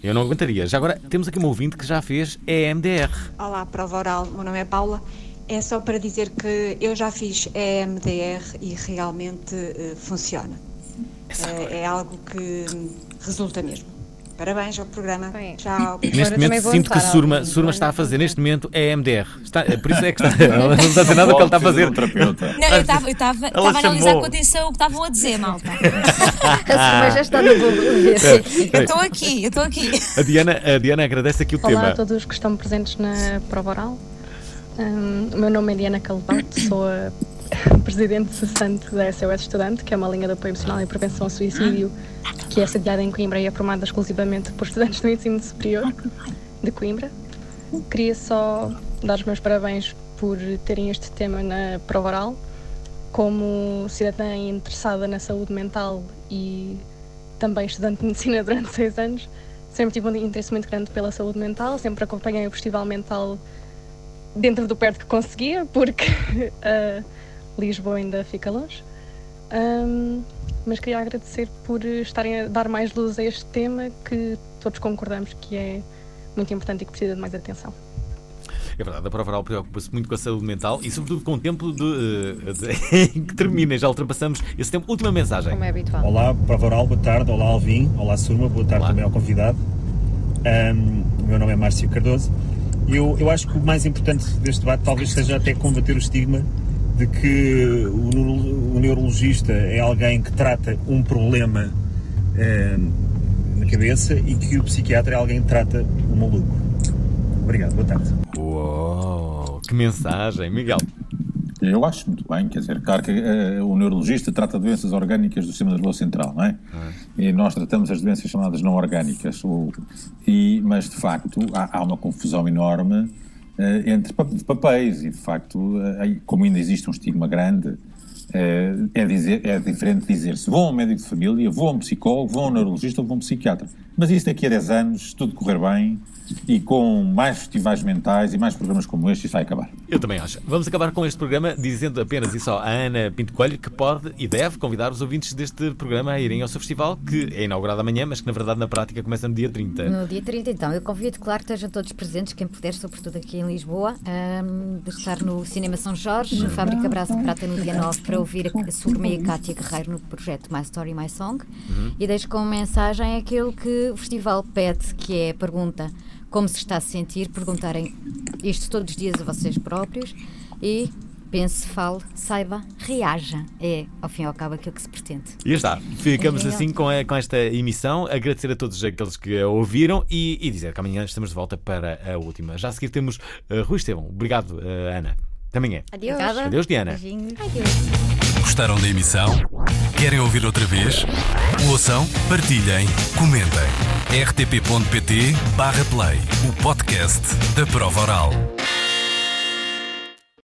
Eu não aguentaria. Já agora temos aqui um ouvinte que já fez EMDR. Olá, prova oral, meu nome é Paula. É só para dizer que eu já fiz EMDR e realmente eh, funciona. Eh, é algo que resulta mesmo. Parabéns ao programa. Tchau. Neste momento sinto que Surma, Surma está a fazer neste momento EMDR. Está, é por isso é que está. [laughs] Ela não está a dizer nada do que ele está a fazer. Não, eu estava eu estava- estava a analisar com atenção o que estavam a dizer, malta. [laughs] Surma já está no Google. Eu estou aqui, eu estou aqui. A Diana, a Diana agradece aqui o Olá tema. a todos que estão presentes na prova oral. Hum, o meu nome é Diana Calvato, sou a [laughs] presidente cessante da SOS Estudante, que é uma linha de apoio emocional e prevenção ao suicídio, que é sediada em Coimbra e é formada exclusivamente por estudantes do ensino superior de Coimbra. Queria só dar os meus parabéns por terem este tema na prova oral. Como cidadã interessada na saúde mental e também estudante de medicina durante seis anos, sempre tive um interesse muito grande pela saúde mental, sempre acompanhei o Festival Mental dentro do perto que conseguia, porque ah, [laughs] Lisboa ainda fica longe. Ahm, mas queria agradecer por estarem a dar mais luz a este tema que todos concordamos que é muito importante e que precisa de mais atenção. É verdade, a prova oral preocupa-se muito com a saúde mental e, sobretudo, com o tempo de, eh, de- [laughs] em que termina. Já ultrapassamos esse tempo. Última mensagem. Como é habitual. Olá, prova oral, boa tarde. Olá, Alvin. Olá, Surma. Boa tarde também ao convidado. Ahm, o meu nome é Márcio Cardoso. Eu, eu acho que o mais importante deste debate talvez seja até combater o estigma de que o, neuro- o neurologista é alguém que trata um problema ahm, na cabeça e que o psiquiatra é alguém que trata um maluco. Obrigado, boa tarde. Uou, que mensagem, Miguel. Eu acho muito bem, quer dizer, claro que eh, o neurologista trata doenças orgânicas do sistema nervoso central, não é? E nós tratamos as doenças chamadas não orgânicas. O- e, mas, de facto, há, há uma confusão enorme eh, entre pa- de papéis e, de facto, eh, como ainda existe um estigma grande, eh, é, dizer, é diferente dizer se vou a um médico de família, vou a um psicólogo, vou a um neurologista ou vou a um psiquiatra. Mas isso daqui a 10 anos, se tudo correr bem e com mais festivais mentais e mais programas como este, isso vai acabar. Eu também acho. Vamos acabar com este programa dizendo apenas isso à Ana Pinto Coelho, que pode e deve convidar os ouvintes deste programa a irem ao seu festival, que é inaugurado amanhã, mas que na verdade na prática começa no dia 30. No dia 30, então, eu convido, claro, que estejam todos presentes, quem puder, sobretudo aqui em Lisboa, ahm, de estar no Cinema São Jorge, na Fábrica Brasa de Prata, no dia 9, para ouvir a Surma e a Cátia Guerreiro no projeto My Story, My Song. E deixo como mensagem aquilo que o festival pede, que é a pergunta como se está a sentir, perguntarem isto todos os dias a vocês próprios e pense, fale, saiba, reaja. É, ao fim e ao cabo, aquilo que se pretende. E está. Ficamos Beijinho. assim com, a- com esta emissão. Agradecer a todos aqueles que a ouviram e, e dizer que amanhã estamos de volta para a última. Já a seguir temos uh, Rui Estevão. Obrigado, uh, Ana. Até amanhã. Adeus. Adeus, Diana. Beijinhos. Gostaram da emissão? Querem ouvir outra vez? Ouçam, partilhem, comentem. rtp.pt/play o podcast da prova oral.